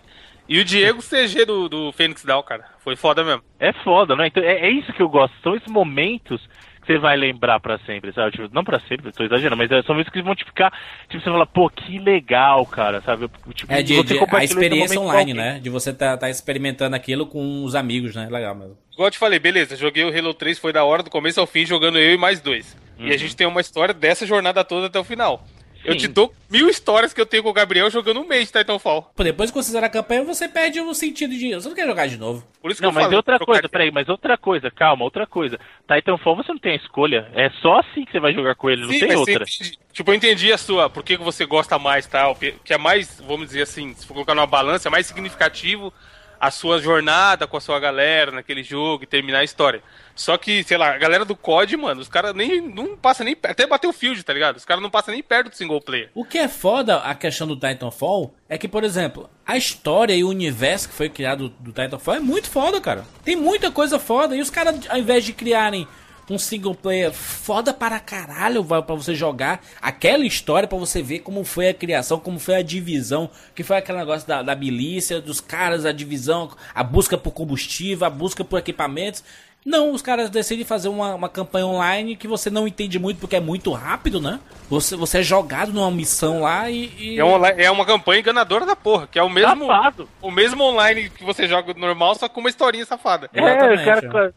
S3: E o Diego CG do, do Fênix Down, cara. Foi foda mesmo.
S5: é foda, né? Então é, é isso que eu gosto. São esses momentos que você vai lembrar pra sempre, sabe? Tipo, não pra sempre, tô exagerando, mas é, são momentos que vão te ficar. Tipo, você fala, pô, que legal, cara, sabe? Tipo,
S4: É de,
S5: você
S4: de- a experiência online, né? De você tá, tá experimentando aquilo com os amigos, né? Legal mesmo.
S3: Igual eu te falei, beleza, joguei o Halo 3, foi da hora, do começo ao fim, jogando eu e mais dois. E a gente tem uma história dessa jornada toda até o final. Eu
S5: Sim.
S3: te dou mil histórias que eu tenho com o Gabriel jogando um mês de Titanfall.
S4: Pô, depois que você zerar a campanha, você perde o sentido de. Você não quer jogar de novo.
S3: Por isso que
S5: Não,
S3: eu
S5: mas
S3: falo,
S5: outra coisa, peraí, mas outra coisa, calma, outra coisa. Titanfall você não tem a escolha, é só assim que você vai jogar com ele, não
S3: Sim,
S5: tem outra.
S3: você tipo, eu entendi a sua, por que que você gosta mais tal, que que é mais, vamos dizer assim, se for colocar numa balança, é mais significativo a sua jornada com a sua galera naquele jogo e terminar a história. Só que, sei lá, a galera do COD, mano, os caras nem não passa nem até bater o field, tá ligado? Os caras não passam nem perto do single player.
S4: O que é foda a questão do Titanfall é que, por exemplo, a história e o universo que foi criado do Titanfall é muito foda, cara. Tem muita coisa foda e os caras, ao invés de criarem um single player foda para caralho para você jogar aquela história para você ver como foi a criação, como foi a divisão, que foi aquele negócio da, da milícia, dos caras, a divisão, a busca por combustível, a busca por equipamentos. Não, os caras decidem fazer uma, uma campanha online que você não entende muito porque é muito rápido, né? Você, você é jogado numa missão lá e. e...
S3: É, uma, é uma campanha enganadora da porra, que é o mesmo,
S5: Safado.
S3: o mesmo online que você joga normal, só com uma historinha safada.
S5: É,
S4: Exatamente,
S5: o cara.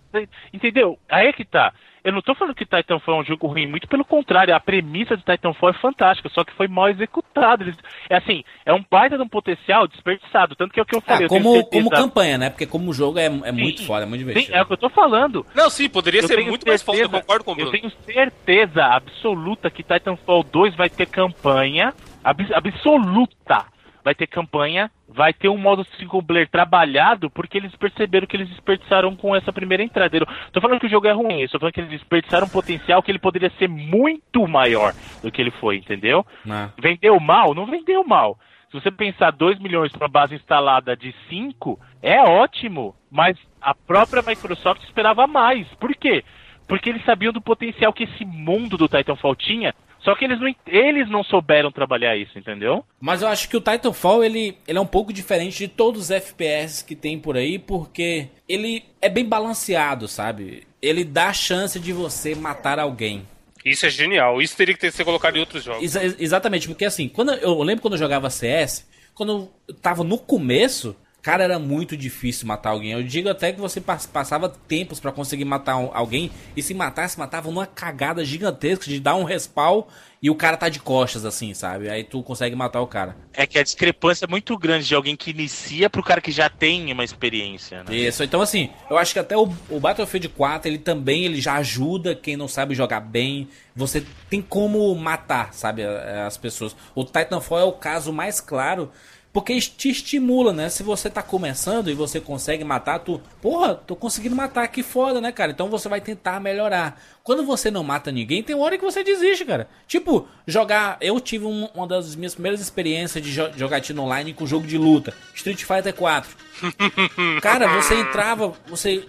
S5: Entendeu? Aí é que tá. Eu não tô falando que Titanfall é um jogo ruim, muito pelo contrário, a premissa de Titanfall é fantástica, só que foi mal executado. Eles, é assim, é um baita de um potencial desperdiçado, tanto que é o que eu
S4: Ah,
S5: falei. eu tenho
S4: como,
S5: certeza-
S4: como campanha, né? Porque como jogo é, é muito
S5: Sim,
S4: foda, é muito
S5: Sim,
S4: divertido.
S5: é o que eu tô falando.
S3: Não, sim, poderia
S5: Eu
S3: ser muito mais foda, eu
S5: certeza-
S3: concordo com o
S5: Eu
S3: Bruno.
S5: tenho certeza absoluta que Titanfall 2 vai ter campanha. abs- absoluta. Vai ter campanha, vai ter um modo single player trabalhado, porque eles perceberam que eles desperdiçaram com essa primeira entrada. Eu tô falando que o jogo é ruim, eu tô falando que eles desperdiçaram um potencial que ele poderia ser muito maior do que ele foi, entendeu?
S4: Ah.
S5: Vendeu mal? Não vendeu mal. Se você pensar 2 milhões para base instalada de 5, é ótimo. Mas a própria Microsoft esperava mais. Por quê? Porque eles sabiam do potencial que esse mundo do Titanfall tinha. Só que eles não, eles não souberam trabalhar isso, entendeu?
S4: Mas eu acho que o Titanfall ele, ele é um pouco diferente de todos os FPS que tem por aí, porque ele é bem balanceado, sabe? Ele dá a chance de você matar alguém.
S3: Isso é genial, isso teria que ter, ser colocado em outros jogos.
S4: Exa- exatamente, porque assim, quando eu, eu lembro quando eu jogava CS, quando eu tava no começo, cara, era muito difícil matar alguém. Eu digo até que você pass- passava tempos pra conseguir matar alguém, e se matasse, matava numa cagada gigantesca de dar um respawn e o cara tá de costas, assim, sabe? Aí tu consegue matar o cara.
S2: É que a discrepância é muito grande de alguém que inicia pro cara que já tem uma experiência, né?
S4: Isso, então assim, eu acho que até o, o Battlefield 4, ele também ele já ajuda quem não sabe jogar bem. Você tem como matar, sabe, as pessoas. O Titanfall é o caso mais claro, porque te estimula, né? Se você tá começando e você consegue matar, tu, porra, tô conseguindo matar, que foda, né, cara? Então você vai tentar melhorar. Quando você não mata ninguém, tem hora que você desiste, cara. Tipo, jogar. Eu tive um- uma das minhas primeiras experiências de jo jogatina online com jogo de luta, Street Fighter 4. Cara, você entrava, você.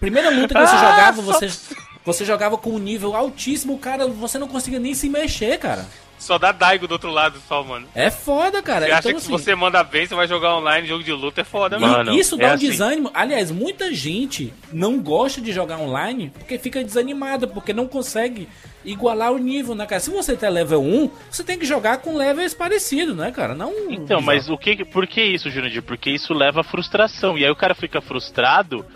S4: Primeira luta que você jogava, você. Você jogava com um nível altíssimo, cara, você não conseguia nem se mexer, cara.
S3: Só dá Daigo do outro lado só, mano.
S4: É foda, cara.
S3: Você acha
S4: Então,
S3: que
S4: assim,
S3: se você manda bem, você vai jogar online, jogo de luta, é foda, mano.
S4: Isso
S2: é
S4: dá um
S2: assim.
S4: desânimo. Aliás, muita gente não gosta de jogar online porque fica desanimada, porque não consegue igualar o nível, né, cara? Se você tem level 1, você tem que jogar com levels parecidos, né, cara? Não.
S5: Então, mas o que, por que isso, Jurandir? Porque isso leva à frustração. E aí o cara fica frustrado.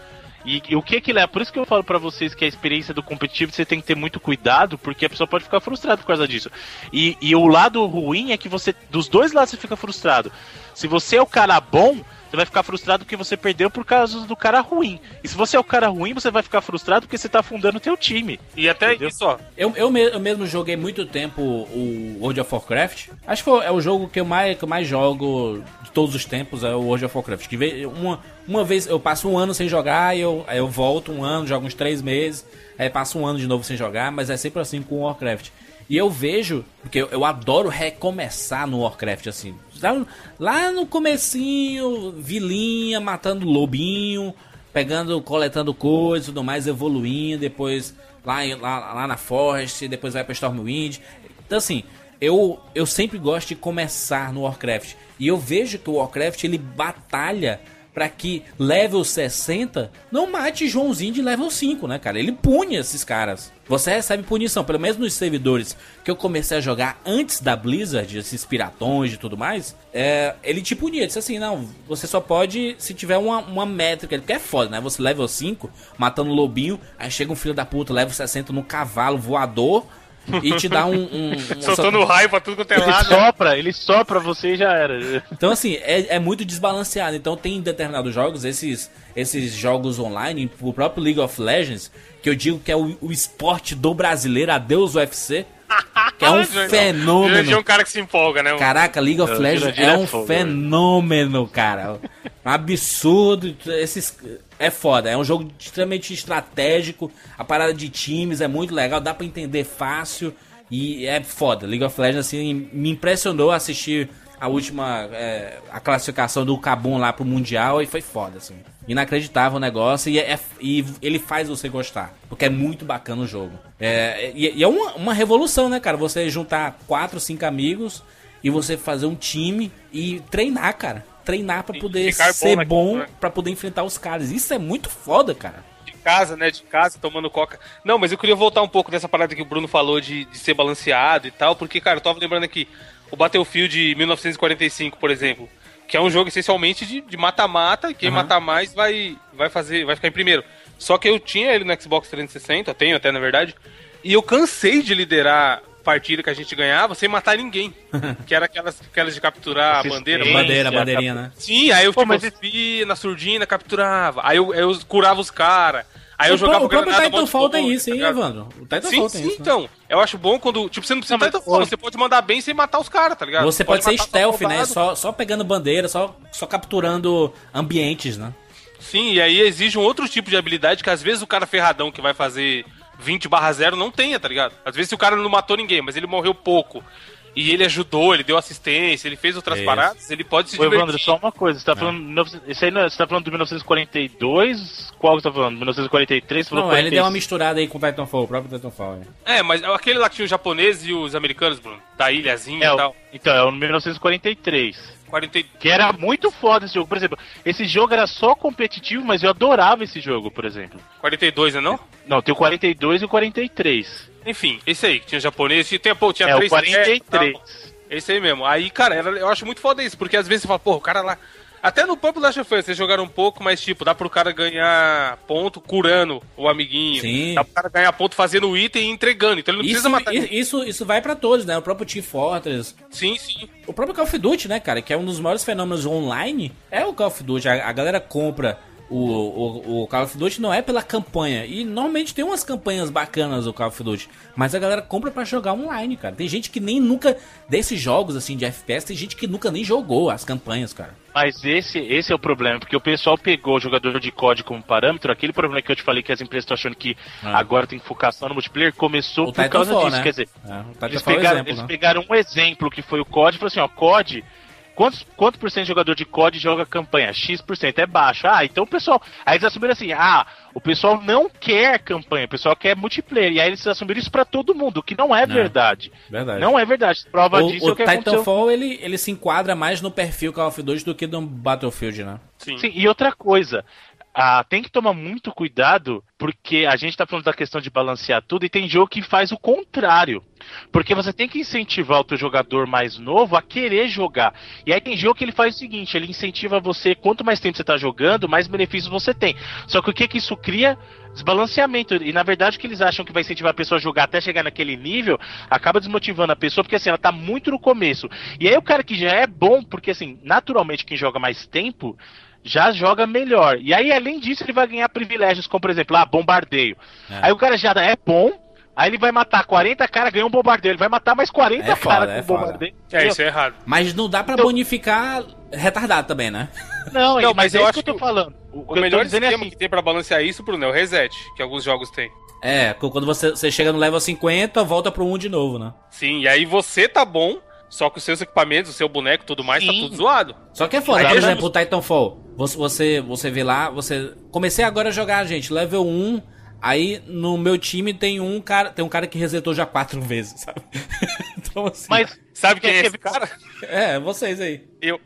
S5: E, e o que que leva? Por isso que eu falo pra vocês que a experiência do competitivo você tem que ter muito cuidado, porque a pessoa pode ficar frustrada por causa disso. E, e o lado ruim é que você, dos dois lados, você fica frustrado. Se você é o cara bom, você vai ficar frustrado porque você perdeu por causa do cara ruim. E se você é o cara ruim, você vai ficar frustrado porque você tá afundando o teu time.
S3: E até
S5: Entendeu?
S3: isso, ó.
S4: Eu, eu, me- eu mesmo joguei muito tempo o World of Warcraft. Acho que foi- é o jogo que eu mais, que eu mais jogo de todos os tempos, é o World of Warcraft. Que uma, uma vez eu passo um ano sem jogar, e eu, aí eu volto um ano, jogo uns três meses, aí passo um ano de novo sem jogar, mas é sempre assim com o Warcraft. E eu vejo, porque eu, eu adoro recomeçar no Warcraft, assim. Lá, no comecinho, vilinha, matando lobinho, pegando, coletando coisas e tudo mais, evoluindo, depois lá, lá, lá na Forest, depois vai pra Stormwind. Então assim, eu, eu sempre gosto de começar no Warcraft. E eu vejo que o Warcraft ele batalha pra que level 60 não mate Joãozinho de level 5, né, cara? Ele pune esses caras. Você recebe punição, pelo menos nos servidores que eu comecei a jogar antes da Blizzard, esses piratões e tudo mais, é, ele te punia, disse assim, não, você só pode se tiver uma, uma métrica, porque é foda, né? Você level 5, matando lobinho, aí chega um filho da puta, level 60 no cavalo voador e te dá um... um, um
S3: Soltando raio pra tudo quanto é
S5: Ele
S3: lado.
S5: sopra, ele sopra você e já era.
S4: Então, assim, é, é muito desbalanceado. Então, tem determinados jogos, esses, esses jogos online, o próprio League of Legends, que eu digo que é o, o esporte do brasileiro, adeus UFC. Que é um
S3: Jurandir
S4: fenômeno.
S3: é um cara que se empolga, né?
S4: Caraca, League of
S5: É,
S4: Legends
S5: Jurandir
S4: é
S5: é
S4: um
S5: fogo,
S4: fenômeno, cara. Um absurdo. Esses... É foda. É um jogo extremamente estratégico. A parada de times é muito legal. Dá pra entender fácil. E é foda. League of Legends, assim, me impressionou assistir a última. é, a classificação do Kabum lá pro Mundial. E foi foda, assim. Inacreditável o negócio. E, é- e ele faz você gostar. Porque é muito bacana o jogo. É, e, e é uma, uma revolução, né, cara? Você juntar quatro, cinco amigos e você fazer um time e treinar, cara. Treinar pra
S3: E
S4: poder
S3: bom
S4: ser
S3: naquilo,
S4: bom,
S3: né?
S4: pra poder enfrentar os caras. Isso é muito foda, cara.
S3: de casa, né? De casa, tomando coca. Não, mas eu queria voltar um pouco dessa parada que o Bruno falou de, de ser balanceado e tal, porque, cara, eu tava lembrando aqui, o Battlefield 1945, por exemplo, que é um jogo essencialmente de mata-mata, e quem
S4: Aham.
S3: matar mais vai, vai fazer, vai ficar em primeiro. Só que eu tinha ele no Xbox 360, tenho até na verdade, e eu cansei de liderar partida que a gente ganhava sem matar ninguém. que era aquelas, aquelas de capturar a bandeira.
S4: Bandeira, bandeirinha, né?
S3: Sim, aí eu
S5: Pô,
S3: tipo,
S5: mas
S3: na surdina, capturava. Aí eu, eu curava os caras. Aí eu
S4: o,
S3: jogava
S4: o próprio
S3: granada, monte de
S4: Titanfall tem
S3: fogo,
S4: isso,
S3: tá
S4: hein? Evandro? O Titanfall
S3: Sim,
S4: tem
S3: sim,
S4: isso. né?
S3: então. Eu acho bom quando. Tipo, você não precisa
S5: Não,
S3: Titanfall,
S5: hoje-
S3: você pode mandar bem sem matar os caras, tá ligado?
S4: Você pode, ser
S3: matar
S4: stealth, né? Só, só pegando bandeira, só, só capturando ambientes, né?
S3: Sim, e aí exige um outro tipo de habilidade que às vezes o cara ferradão que vai fazer 20 barra 0 não tenha, tá ligado? Às vezes o cara não matou ninguém, mas ele morreu pouco. E ele ajudou, ele deu assistência, ele fez outras
S4: Isso.
S3: paradas, ele pode se
S5: Ô,
S3: divertir.
S5: Evandro, só uma coisa, você tá falando. 1900 Isso aí, não- você tá falando do 1942? Qual que você tá falando? 1943? Você falou
S4: Não, ele
S5: 46?
S4: deu uma misturada aí com o Titanfall, o próprio Titanfall. né?
S3: É, mas aquele lá que tinha os japoneses e os americanos, Bruno, da ilhazinha
S5: É,
S3: e tal.
S5: então, é o 1943.
S3: 40...
S5: Que era muito foda esse jogo. Por exemplo, esse jogo era só competitivo, mas eu adorava esse jogo, por exemplo.
S3: 42, né não?
S5: Não, tem o 42 e o 43.
S3: Enfim, esse aí, que tinha japonês, tinha, pô, tinha
S5: é,
S3: três
S5: 43.
S3: Tal. Esse aí mesmo. Aí, cara, era- eu acho muito foda isso, porque às vezes você fala, pô, o cara lá. Até no próprio Last of Us, vocês jogaram um pouco, mas tipo, dá pro cara ganhar ponto curando o amiguinho.
S4: Sim.
S3: Dá pro cara ganhar ponto fazendo item e entregando. Então ele não
S4: Isso,
S3: precisa matar
S4: i-
S3: ninguém.
S4: isso, isso vai pra todos, né? O próprio Team Fortress,
S3: Sim, sim.
S4: o próprio Call of Duty, né, cara? Que é um dos maiores fenômenos online. É o Call of Duty. A, a galera compra o, o, o Call of Duty não é pela campanha. E normalmente tem umas campanhas bacanas o Call of Duty. Mas a galera compra pra jogar online, cara. Tem gente que nem nunca. Desses jogos assim de FPS, tem gente que nunca nem jogou as campanhas, cara.
S5: Mas esse, esse é o problema, porque o pessoal pegou o jogador de COD como parâmetro, aquele problema que eu te falei que as empresas estão achando que
S4: Ah.
S5: agora tem que focar só no multiplayer, começou
S4: O
S5: por causa disso.
S4: né?
S5: Quer dizer,
S4: É,
S5: eles
S4: é o
S5: pegaram,
S4: exemplo,
S5: eles
S4: né?
S5: pegaram um exemplo que foi o COD e falaram assim, ó, COD, quantos, quanto por cento de jogador de COD joga campanha? X%, por cento, é baixo. Ah, então o pessoal, aí eles assumiram assim, ah, o pessoal não quer campanha, o pessoal quer multiplayer, e aí eles assumiram isso pra todo mundo, o que não é
S4: Não.
S5: verdade.
S4: Verdade.
S5: Não é verdade. Prova
S4: o,
S5: disso
S4: o
S5: é o que aconteceu.
S4: Titanfall, ele, ele se enquadra mais no perfil Call of Duty do que no Battlefield, né?
S3: Sim.
S5: Sim, e outra coisa, ah, tem que tomar muito cuidado, porque a gente tá falando da questão de balancear tudo, e tem jogo que faz o contrário. Porque você tem que incentivar o teu jogador mais novo a querer jogar. E aí tem jogo que ele faz o seguinte, ele incentiva você, quanto mais tempo você tá jogando, mais benefícios você tem. Só que o que que isso cria? Desbalanceamento. E na verdade o que eles acham que vai incentivar a pessoa a jogar até chegar naquele nível, acaba desmotivando a pessoa, porque assim, ela tá muito no começo. E aí o cara que já é bom, porque assim, naturalmente quem joga mais tempo já joga melhor. E aí, além disso, ele vai ganhar privilégios, como por exemplo, ah, bombardeio.
S4: É.
S5: Aí o cara já é bom, aí ele vai matar 40 caras, ganha um bombardeio. Ele vai matar mais 40
S4: É
S5: caras
S4: é
S5: com bombardeio.
S3: É, isso é errado.
S4: Mas não dá pra
S5: Então-
S4: bonificar retardado também, né?
S5: Não,
S3: Não,
S5: mas,
S3: mas
S5: é
S3: eu
S5: isso
S3: acho
S5: que eu tô
S3: que
S5: falando. O,
S3: O melhor
S5: é
S3: esquema
S5: assim,
S3: que tem pra balancear isso, Bruno, é o reset, que alguns jogos têm.
S4: É, qu- quando você, você chega no level 50, volta pro 1 de novo, né?
S3: Sim, e aí você tá bom, só que os seus equipamentos, o seu boneco e tudo mais, tá
S5: Sim.
S3: tudo zoado.
S4: Só que é foda, por exemplo, o Titanfall. Você, você, você vê lá, você. Comecei agora a jogar, gente, level 1. Aí no meu time tem um cara. Tem um cara que resetou já quatro vezes, sabe? então assim.
S5: mas
S3: Sabe quem é esse cara?
S4: É, vocês aí.
S3: Eu.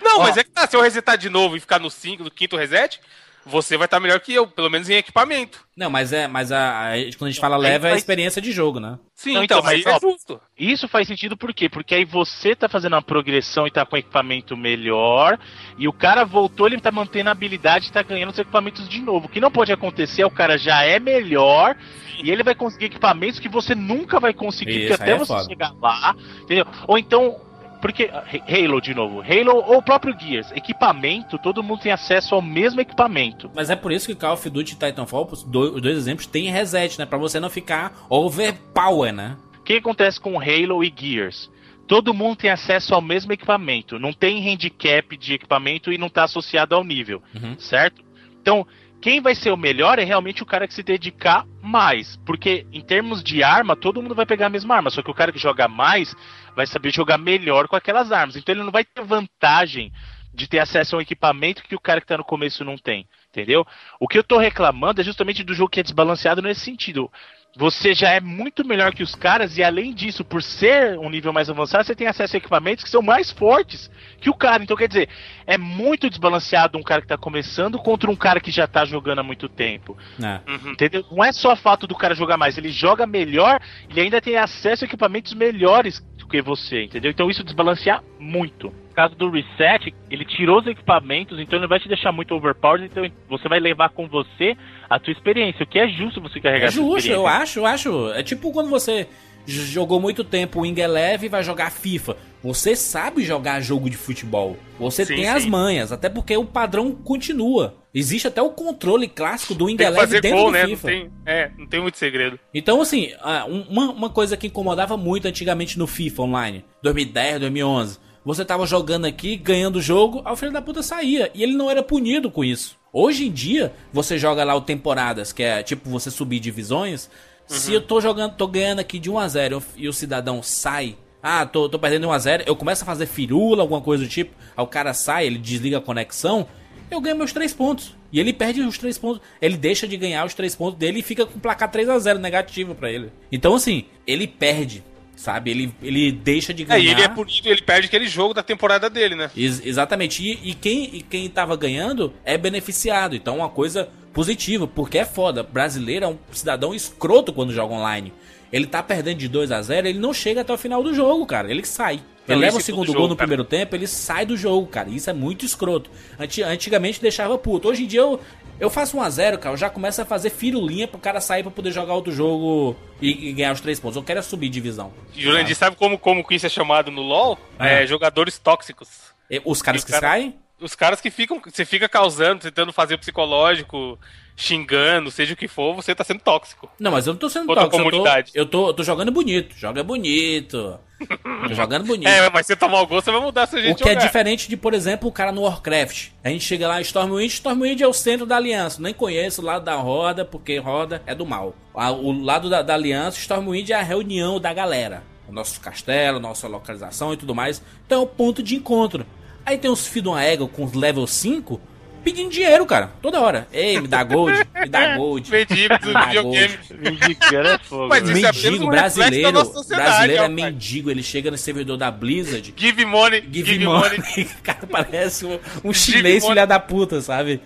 S3: Não,
S5: Ó.
S3: mas é que tá, se eu resetar de novo e ficar no 5, no quinto reset, você vai estar melhor que eu, pelo menos em equipamento.
S4: Não, mas é. Mas a, a- quando a gente fala level é a experiência de jogo, né?
S3: Sim,
S5: Não,
S3: então,
S5: então, mas,
S3: é
S5: ó,
S3: justo.
S5: Isso faz sentido por quê? Porque aí você tá fazendo uma progressão e tá com equipamento melhor, e o cara voltou, ele tá mantendo a habilidade e tá ganhando os equipamentos de novo. O que não pode acontecer é o cara já é melhor e ele vai conseguir equipamentos que você nunca vai conseguir,
S4: Isso,
S5: porque até
S4: é
S5: você
S4: foda.
S5: chegar lá, entendeu? Ou então. Porque ah, Halo de novo, Halo ou o próprio Gears, equipamento, todo mundo tem acesso ao mesmo equipamento.
S4: Mas é por isso que Call of Duty e Titanfall, os dois, os dois exemplos, tem reset, né? Pra você não ficar overpower, né?
S5: O que acontece com Halo e Gears? Todo mundo tem acesso ao mesmo equipamento. Não tem handicap de equipamento e não está associado ao nível,
S4: Uhum.
S5: certo? Então, quem vai ser o melhor é realmente o cara que se dedicar mais. Porque, em termos de arma, todo mundo vai pegar a mesma arma. Só que o cara que joga mais vai saber jogar melhor com aquelas armas. Então, ele não vai ter vantagem de ter acesso a um equipamento que o cara que tá no começo não tem. Entendeu? O que eu tô reclamando é justamente do jogo que é desbalanceado nesse sentido. Você já é muito melhor que os caras, e além disso, por ser um nível mais avançado, você tem acesso a equipamentos que são mais fortes que o cara. Então, quer dizer, é muito desbalanceado um cara que tá começando contra um cara que já tá jogando há muito tempo.
S4: É.
S3: Uhum.
S5: Entendeu? Não é só o fato do cara jogar mais, ele joga melhor e ainda tem acesso a equipamentos melhores do que você, entendeu? Então isso desbalanceia muito. No caso do reset, ele tirou os equipamentos, então ele vai te deixar muito overpowered, então você vai levar com você a tua experiência, o que é justo você carregar
S4: É justo,
S5: experiência.
S4: eu acho, eu acho. É tipo quando você jogou muito tempo Wing Eleven e vai jogar FIFA. Você sabe jogar jogo de futebol. Você
S3: Sim,
S4: tem
S3: sim.
S4: as manhas, até porque o padrão continua. Existe até o controle clássico do Wing Eleven
S3: fazer
S4: dentro
S3: gol,
S4: do
S3: né? Não
S4: FIFA.
S3: tem, é, não tem muito segredo.
S4: Então, assim, ah, um- uma, uma coisa que incomodava muito antigamente no FIFA Online, 2010, 2011, você tava jogando aqui, ganhando o jogo, aí o filho da puta saía, e ele não era punido com isso. Hoje em dia, você joga lá o temporadas, que é tipo você subir divisões, se eu tô jogando, tô ganhando aqui de 1 a 0 e o cidadão sai, ah, tô, tô perdendo 1 a 0 eu começo a fazer firula, alguma coisa do tipo, aí o cara sai, ele desliga a conexão, eu ganho meus três pontos. E ele perde os três pontos. Ele deixa de ganhar os três pontos dele e fica com placar 3 a 0 negativo pra ele. Então, assim, ele perde, sabe? Ele, ele deixa de
S3: É,
S4: ganhar.
S3: e ele é punido, ele perde aquele jogo da temporada dele, né?
S4: Ex- exatamente. E, e quem, e quem tava ganhando é beneficiado. Então, uma coisa positiva, porque é foda. Brasileiro é um cidadão escroto quando joga online. Ele tá perdendo de 2 a 0 ele não chega até o final do jogo, cara. Ele sai. Ele leva o segundo gol
S3: jogo,
S4: no
S3: cara.
S4: primeiro tempo, ele sai do jogo, cara. Isso é muito escroto. Anti- antigamente deixava puto. Hoje em dia eu, eu faço 1 a 0 cara. Eu já começo a fazer firulinha pro cara sair pra poder jogar outro jogo e, e ganhar os três pontos. Eu quero é subir divisão.
S3: Jurandir, sabe como, como isso é chamado no LoL?
S4: Ah.
S3: É, jogadores tóxicos.
S4: E os caras
S3: E
S4: que
S3: cara-
S4: saem?
S3: Os caras que ficam, você fica causando, tentando fazer o psicológico, xingando, seja o que for, você tá sendo tóxico.
S4: Não, mas eu não tô sendo
S3: Outra
S4: tóxico. Eu tô,
S3: comunidade.
S4: eu, tô, eu tô jogando bonito. Joga bonito. tô jogando bonito.
S3: É, mas você tomar o gol, você vai mudar seu jeito
S4: o que é
S3: jogar.
S4: diferente de, por exemplo, o cara no Warcraft. A gente chega lá em Stormwind, Stormwind é o centro da aliança. Nem conheço o lado da roda, porque roda é do mal. O lado da, da aliança, Stormwind é a reunião da galera. O nosso castelo, nossa localização e tudo mais. Então é o ponto de encontro. Aí tem uns filhos de uma ego com level 5 pedindo dinheiro, cara. Toda hora. Ei, me dá gold, me dá gold.
S3: Mendigo do videogame.
S5: Indicando é fogo.
S3: Mas isso é
S4: Mendigo
S3: um
S4: brasileiro. Brasileiro é mendigo. Ele chega no servidor da Blizzard.
S3: Give money,
S4: Give,
S3: give,
S4: money.
S3: money.
S4: O cara parece um, um
S3: Give
S4: chinês
S3: money.
S4: filha da puta, sabe?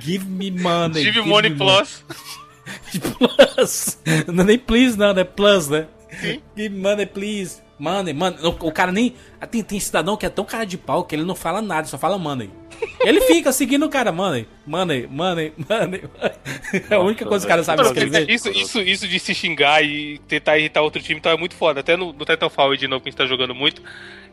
S4: Give me money.
S3: Give money
S4: me
S3: plus.
S4: Plus. Não é nem please, não, é plus, né? Give money, please. Money, money. O, o cara nem. Tem, tem cidadão que é tão cara de pau que ele não fala nada, só fala money. Ele fica seguindo o cara, money, money, money, money. É a única coisa que o cara sabe escrever.
S3: isso, isso, isso de se xingar e tentar irritar outro time então é muito foda. Até no, no Titanfall de novo que a gente tá jogando muito.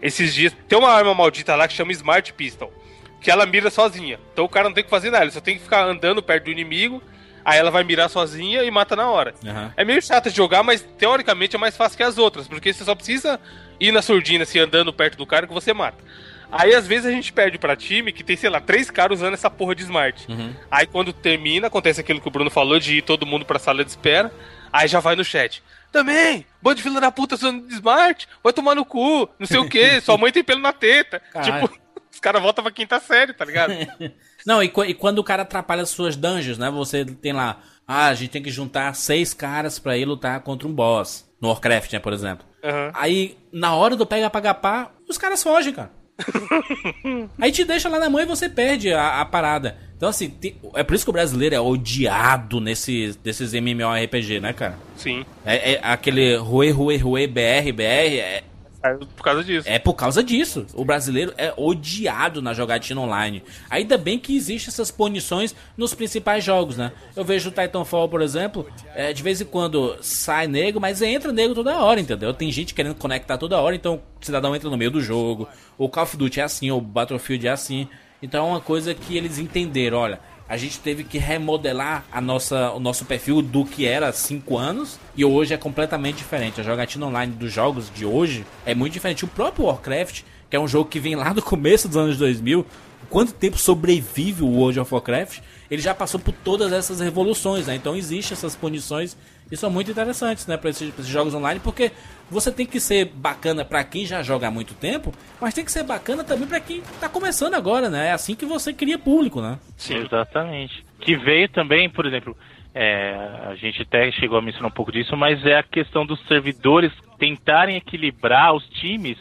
S3: Esses dias. Tem uma arma maldita lá que chama Smart Pistol. Que ela mira sozinha. Então o cara não tem que fazer nada, ele só tem que ficar andando perto do inimigo. Aí ela vai mirar sozinha e mata na hora.
S4: Aham.
S3: É meio chato de jogar, mas teoricamente é mais fácil que as outras, porque você só precisa ir na surdina, se andando perto do cara que você mata. Aí às vezes a gente perde pra time que tem, sei lá, três caras usando essa porra de smart.
S4: Uhum.
S3: Aí quando termina, acontece aquilo que o Bruno falou de ir todo mundo pra sala de espera, aí já vai no chat. Também, bando de filha da puta usando de smart, vai tomar no cu, não sei o que, sua mãe tem pelo na teta.
S4: Caralho.
S3: Tipo, os caras voltam pra quinta série, tá ligado?
S4: Não, e, e quando o cara atrapalha as suas dungeons, né? Você tem lá, ah, a gente tem que juntar seis caras pra ir lutar contra um boss. No Warcraft, né, por exemplo.
S3: Aham.
S4: Aí, na hora do pega paga pá, os caras fogem, cara. Aí te deixa lá na mão e você perde a, a parada. Então, assim, tem- é por isso que o brasileiro é odiado nesses, desses MMORPG, né, cara?
S3: Sim,
S4: É, é aquele Rue, Rue, Rue, BR, BR, é,
S3: é por causa disso.
S4: é por causa disso. O brasileiro é odiado na jogatina online. Ainda bem que existem essas punições nos principais jogos, né? Eu vejo o Titanfall, por exemplo, é, de vez em quando sai nego, mas entra nego toda hora, entendeu? Tem gente querendo conectar toda hora, então o cidadão entra no meio do jogo. O Call of Duty é assim, o Battlefield é assim. Então é uma coisa que eles entenderam, olha, a gente teve que remodelar a nossa, o nosso perfil do que era há 5 anos e hoje é completamente diferente. A jogatina online dos jogos de hoje é muito diferente. O próprio Warcraft, que é um jogo que vem lá do começo dos anos 2000, quanto tempo sobrevive o World of Warcraft, ele já passou por todas essas revoluções, né? Então existem essas punições e são muito interessantes, né, para esses, esses jogos online, porque você tem que ser bacana para quem já joga há muito tempo, mas tem que ser bacana também para quem tá começando agora, né? É assim que você cria público, né?
S5: Sim. Exatamente. Que veio também, por exemplo, é, a gente até chegou a mencionar um pouco disso, mas é a questão dos servidores tentarem equilibrar os times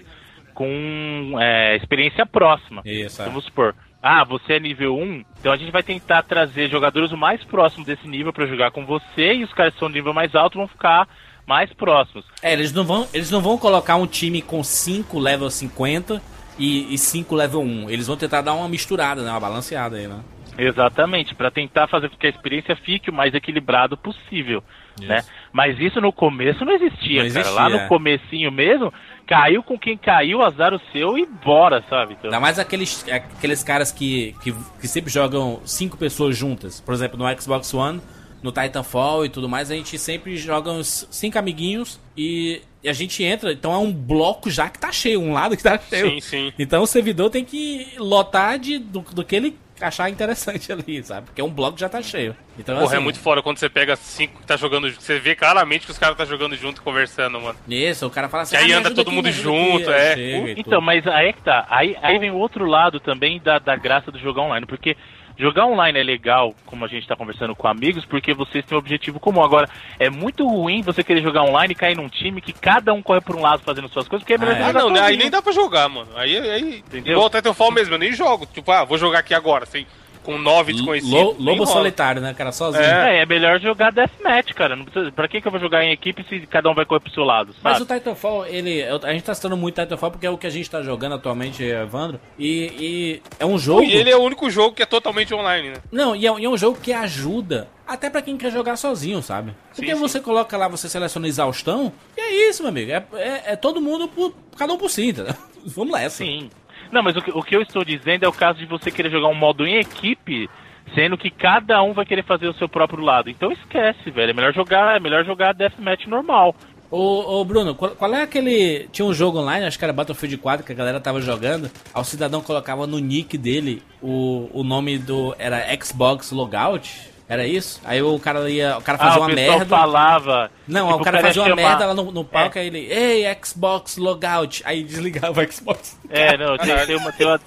S5: com é, experiência próxima.
S4: Isso, é.
S5: Vamos supor, ah, você é nível 1, então a gente vai tentar trazer jogadores o mais próximo desse nível para jogar com você e os caras que são nível mais alto vão ficar mais próximos.
S4: É, eles não vão, eles não vão colocar um time com 5 level 50 e 5 level 1. Eles vão tentar dar uma misturada, né, uma balanceada aí, né?
S5: Exatamente, para tentar fazer com que a experiência fique o mais equilibrado possível, né? Mas isso no começo não existia,
S4: Não
S5: cara.
S4: existia,
S5: Lá no comecinho mesmo, caiu com quem caiu, azar o seu e bora, sabe? Então,
S4: Ainda mais aqueles, aqueles caras que, que, que sempre jogam cinco pessoas juntas. Por exemplo, no Xbox One, no Titanfall e tudo mais, a gente sempre joga uns cinco amiguinhos e, e a gente entra. Então é um bloco já que tá cheio, um lado que tá cheio.
S3: Sim, sim.
S4: Então o servidor tem que lotar de, do, do que ele achar interessante ali, sabe? Porque um bloco já tá cheio. Então,
S3: Porra, é
S4: assim,
S3: muito foda quando você pega cinco que tá jogando junto. Você vê claramente que os caras tá jogando junto e conversando, mano.
S4: Isso, o cara fala assim.
S3: Que aí
S4: me
S3: anda todo
S4: aqui,
S3: mundo junto,
S4: aqui,
S3: é.
S4: e
S5: Então, mas aí é que tá. Aí, aí vem o outro lado também da, da graça do jogar online. Porque jogar online é legal, como a gente tá conversando com amigos, porque vocês têm um objetivo comum. Agora, é muito ruim você querer jogar online e cair num time que cada um corre por um lado fazendo suas coisas, porque é melhor
S4: Ah,
S3: não, aí nem dá pra jogar, mano. Aí, aí
S5: Entendeu?
S3: igual o Titanfall mesmo, eu nem jogo. Tipo, ah, vou jogar aqui agora, assim, com nove desconhecidos.
S4: Lo- Lobo solitário, né, cara? Sozinho.
S3: É.
S5: É, é melhor jogar deathmatch, cara. Não precisa, pra que, que eu vou jogar em equipe se cada um vai correr pro seu lado,
S4: Mas
S5: sabe?
S4: o Titanfall, ele. A gente tá citando muito Titanfall porque é o que a gente tá jogando atualmente, Evandro. E, e é um jogo.
S3: E ele é o único jogo que é totalmente online, né?
S4: Não, e é, e é um jogo que ajuda até pra quem quer jogar sozinho, sabe? Porque
S3: sim.
S4: você coloca lá, você seleciona exaustão, e é isso, meu amigo. É, é, é todo mundo por. Cada um por si, entendeu? Vamos lá,
S5: Sim. Não, mas o que, o que eu estou dizendo é o caso de você querer jogar um modo em equipe, sendo que cada um vai querer fazer o seu próprio lado. Então esquece, velho. É melhor jogar, é melhor jogar deathmatch normal.
S4: Ô, ô Bruno, qual, qual é aquele. Tinha um jogo online, acho que era Battlefield 4, que a galera tava jogando. O cidadão colocava no nick dele o, o nome do. Era Xbox Logout? Era isso? Aí o cara ia. O cara fazia
S5: ah,
S4: uma
S5: o pessoal
S4: merda.
S5: falava.
S4: Não,
S5: tipo,
S4: o cara
S5: ia
S4: fazia uma
S5: chamar-
S4: merda lá no, no palco, aí ele. Ei, Xbox Logout! Aí desligava o Xbox.
S5: É, não, tem, tem uma. Tem uma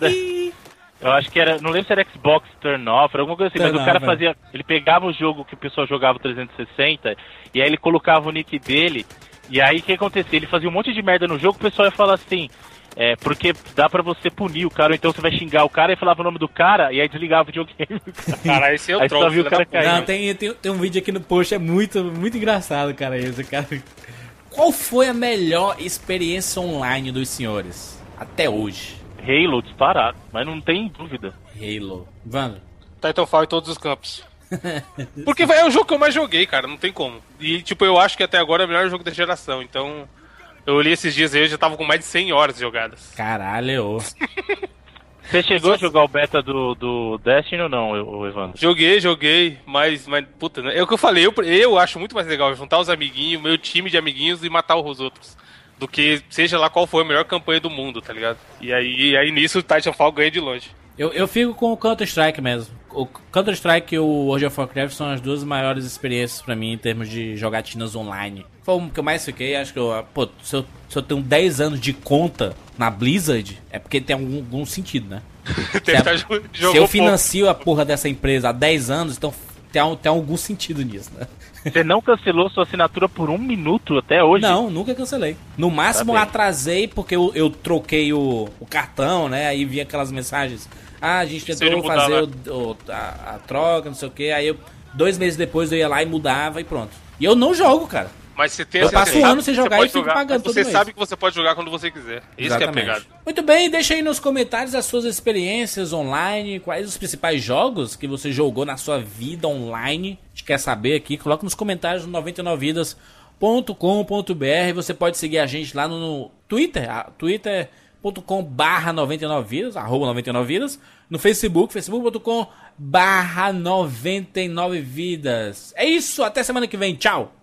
S5: eu acho que era. Não lembro se era Xbox Turn Off, era alguma coisa assim,
S4: Turn
S5: mas o cara
S4: off, é.
S5: fazia. Ele pegava o jogo que o pessoal jogava o 360 e aí ele colocava o nick dele. E aí o que acontecia? Ele fazia um monte de merda no jogo, o pessoal ia falar assim. É, porque dá pra você punir o cara, ou então você vai xingar o cara e falava o nome do cara, e aí desligava o videogame.
S3: Cara, esse é o
S5: Aí viu o
S3: filho
S5: cara cair.
S4: Não, tem, tem, tem um vídeo aqui no post, é muito, muito engraçado, cara, esse cara. Qual foi a melhor experiência online dos senhores? Até hoje.
S5: Halo disparado, mas não tem dúvida.
S4: Halo. Vando.
S3: Titanfall em todos os campos. Porque é o jogo que eu mais joguei, cara, não tem como. E, tipo, eu acho que até agora é o melhor jogo da geração, então... Eu olhei esses dias aí, eu já tava com mais de 100 horas jogadas.
S4: Caralho.
S5: Você chegou a jogar o beta do, do Destiny ou não, Evandro?
S3: Joguei, joguei, mas, mas puta, né? é o que eu falei, eu, eu acho muito mais legal juntar os amiguinhos, meu time de amiguinhos e matar os outros. Do que seja lá qual for a melhor campanha do mundo, tá ligado? E aí, e aí nisso o Titanfall ganha de longe.
S4: Eu, eu fico com o Counter-Strike mesmo. O Counter-Strike e o World of Warcraft são as duas maiores experiências pra mim em termos de jogatinas online. Foi o que eu mais fiquei, acho que eu, pô, se eu, se eu tenho 10 anos de conta na Blizzard, é porque tem algum, algum sentido, né? Se,
S3: jo-
S4: se eu
S3: pouco.
S4: financio a porra dessa empresa há 10 anos, então tem, tem algum sentido nisso, né?
S5: Você não cancelou sua assinatura por um minuto até hoje?
S4: Não, nunca cancelei. No máximo
S5: Tá
S4: atrasei porque eu, eu troquei o, o cartão, né? Aí vinha aquelas mensagens. Ah, a gente tentou
S3: mudar,
S4: fazer
S3: né?
S4: o, o- a, a troca, não sei o que. Aí eu, dois meses depois eu ia lá e mudava e pronto. E eu não jogo, cara.
S3: Mas você tem
S4: Eu passo um ano sem jogar e fico pagando todo
S3: Você
S4: mês.
S3: sabe que você pode jogar quando você quiser. Isso que é pegado.
S4: Muito bem, deixa aí nos comentários as suas experiências online, quais os principais jogos que você jogou na sua vida online. A gente quer saber aqui, coloca nos comentários no 99vidas.com.br. Você pode seguir a gente lá no, Twitter, facebook.com barra 99 vidas, arroba 99 vidas, no Facebook, facebook.com barra 99 vidas. É isso, até semana que vem, tchau!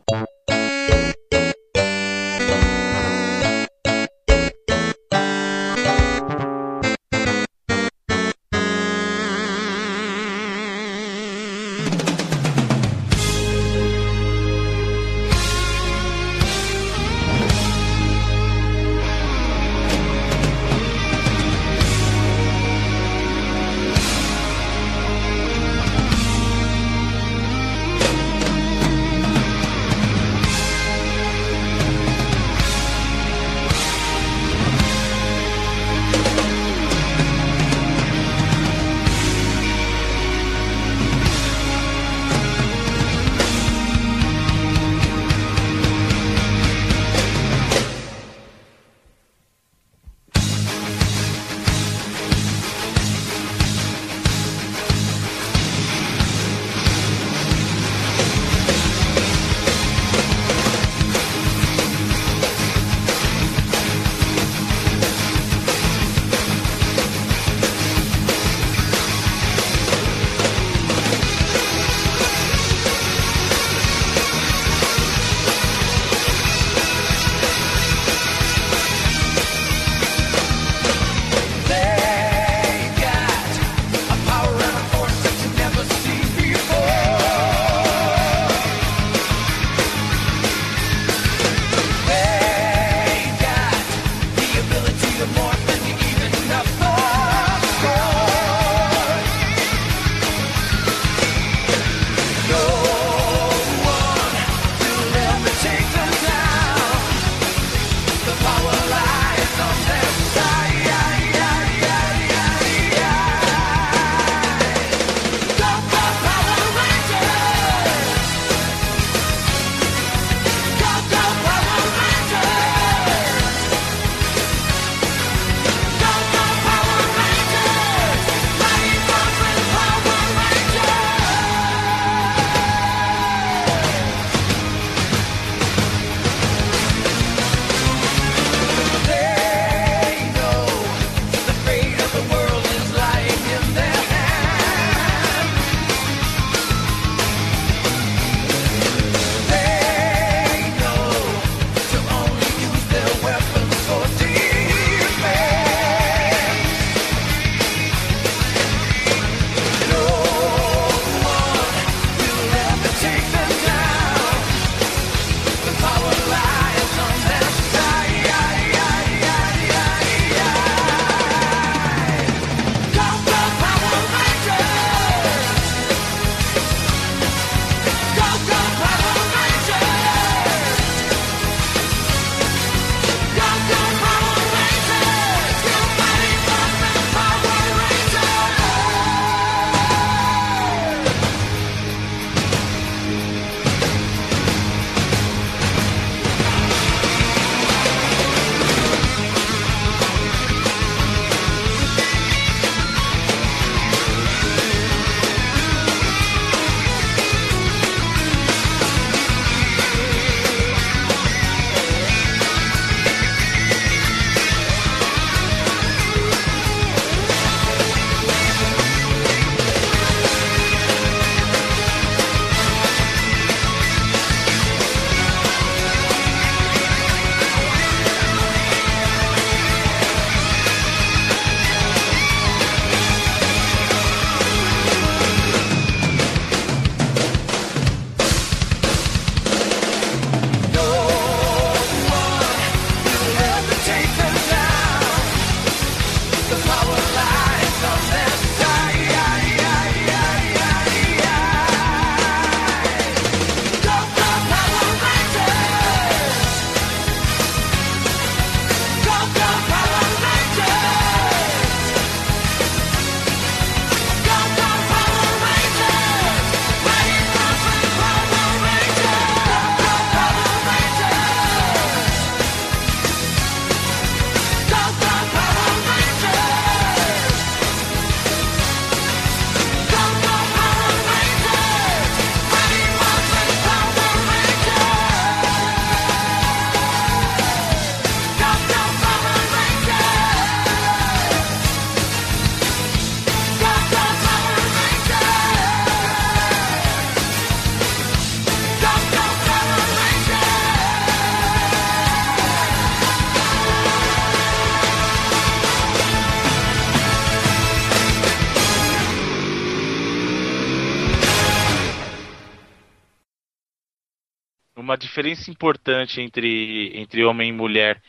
S5: Diferença importante entre, entre homem e mulher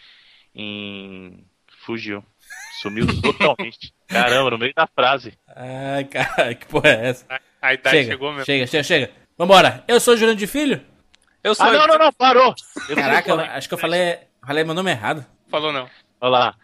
S5: em. Fugiu. Sumiu totalmente. Caramba, no meio da frase.
S4: Ai, cara, que porra é essa?
S3: A, a idade
S4: Chega,
S3: chegou mesmo.
S4: chega, chega, chega. Vambora. Eu sou o Jurandir de Filho?
S3: Eu sou.
S5: Ah, não, não, não, parou!
S4: Caraca, eu acho que eu falei, falei meu nome errado.
S3: Falou não.
S5: Olha lá.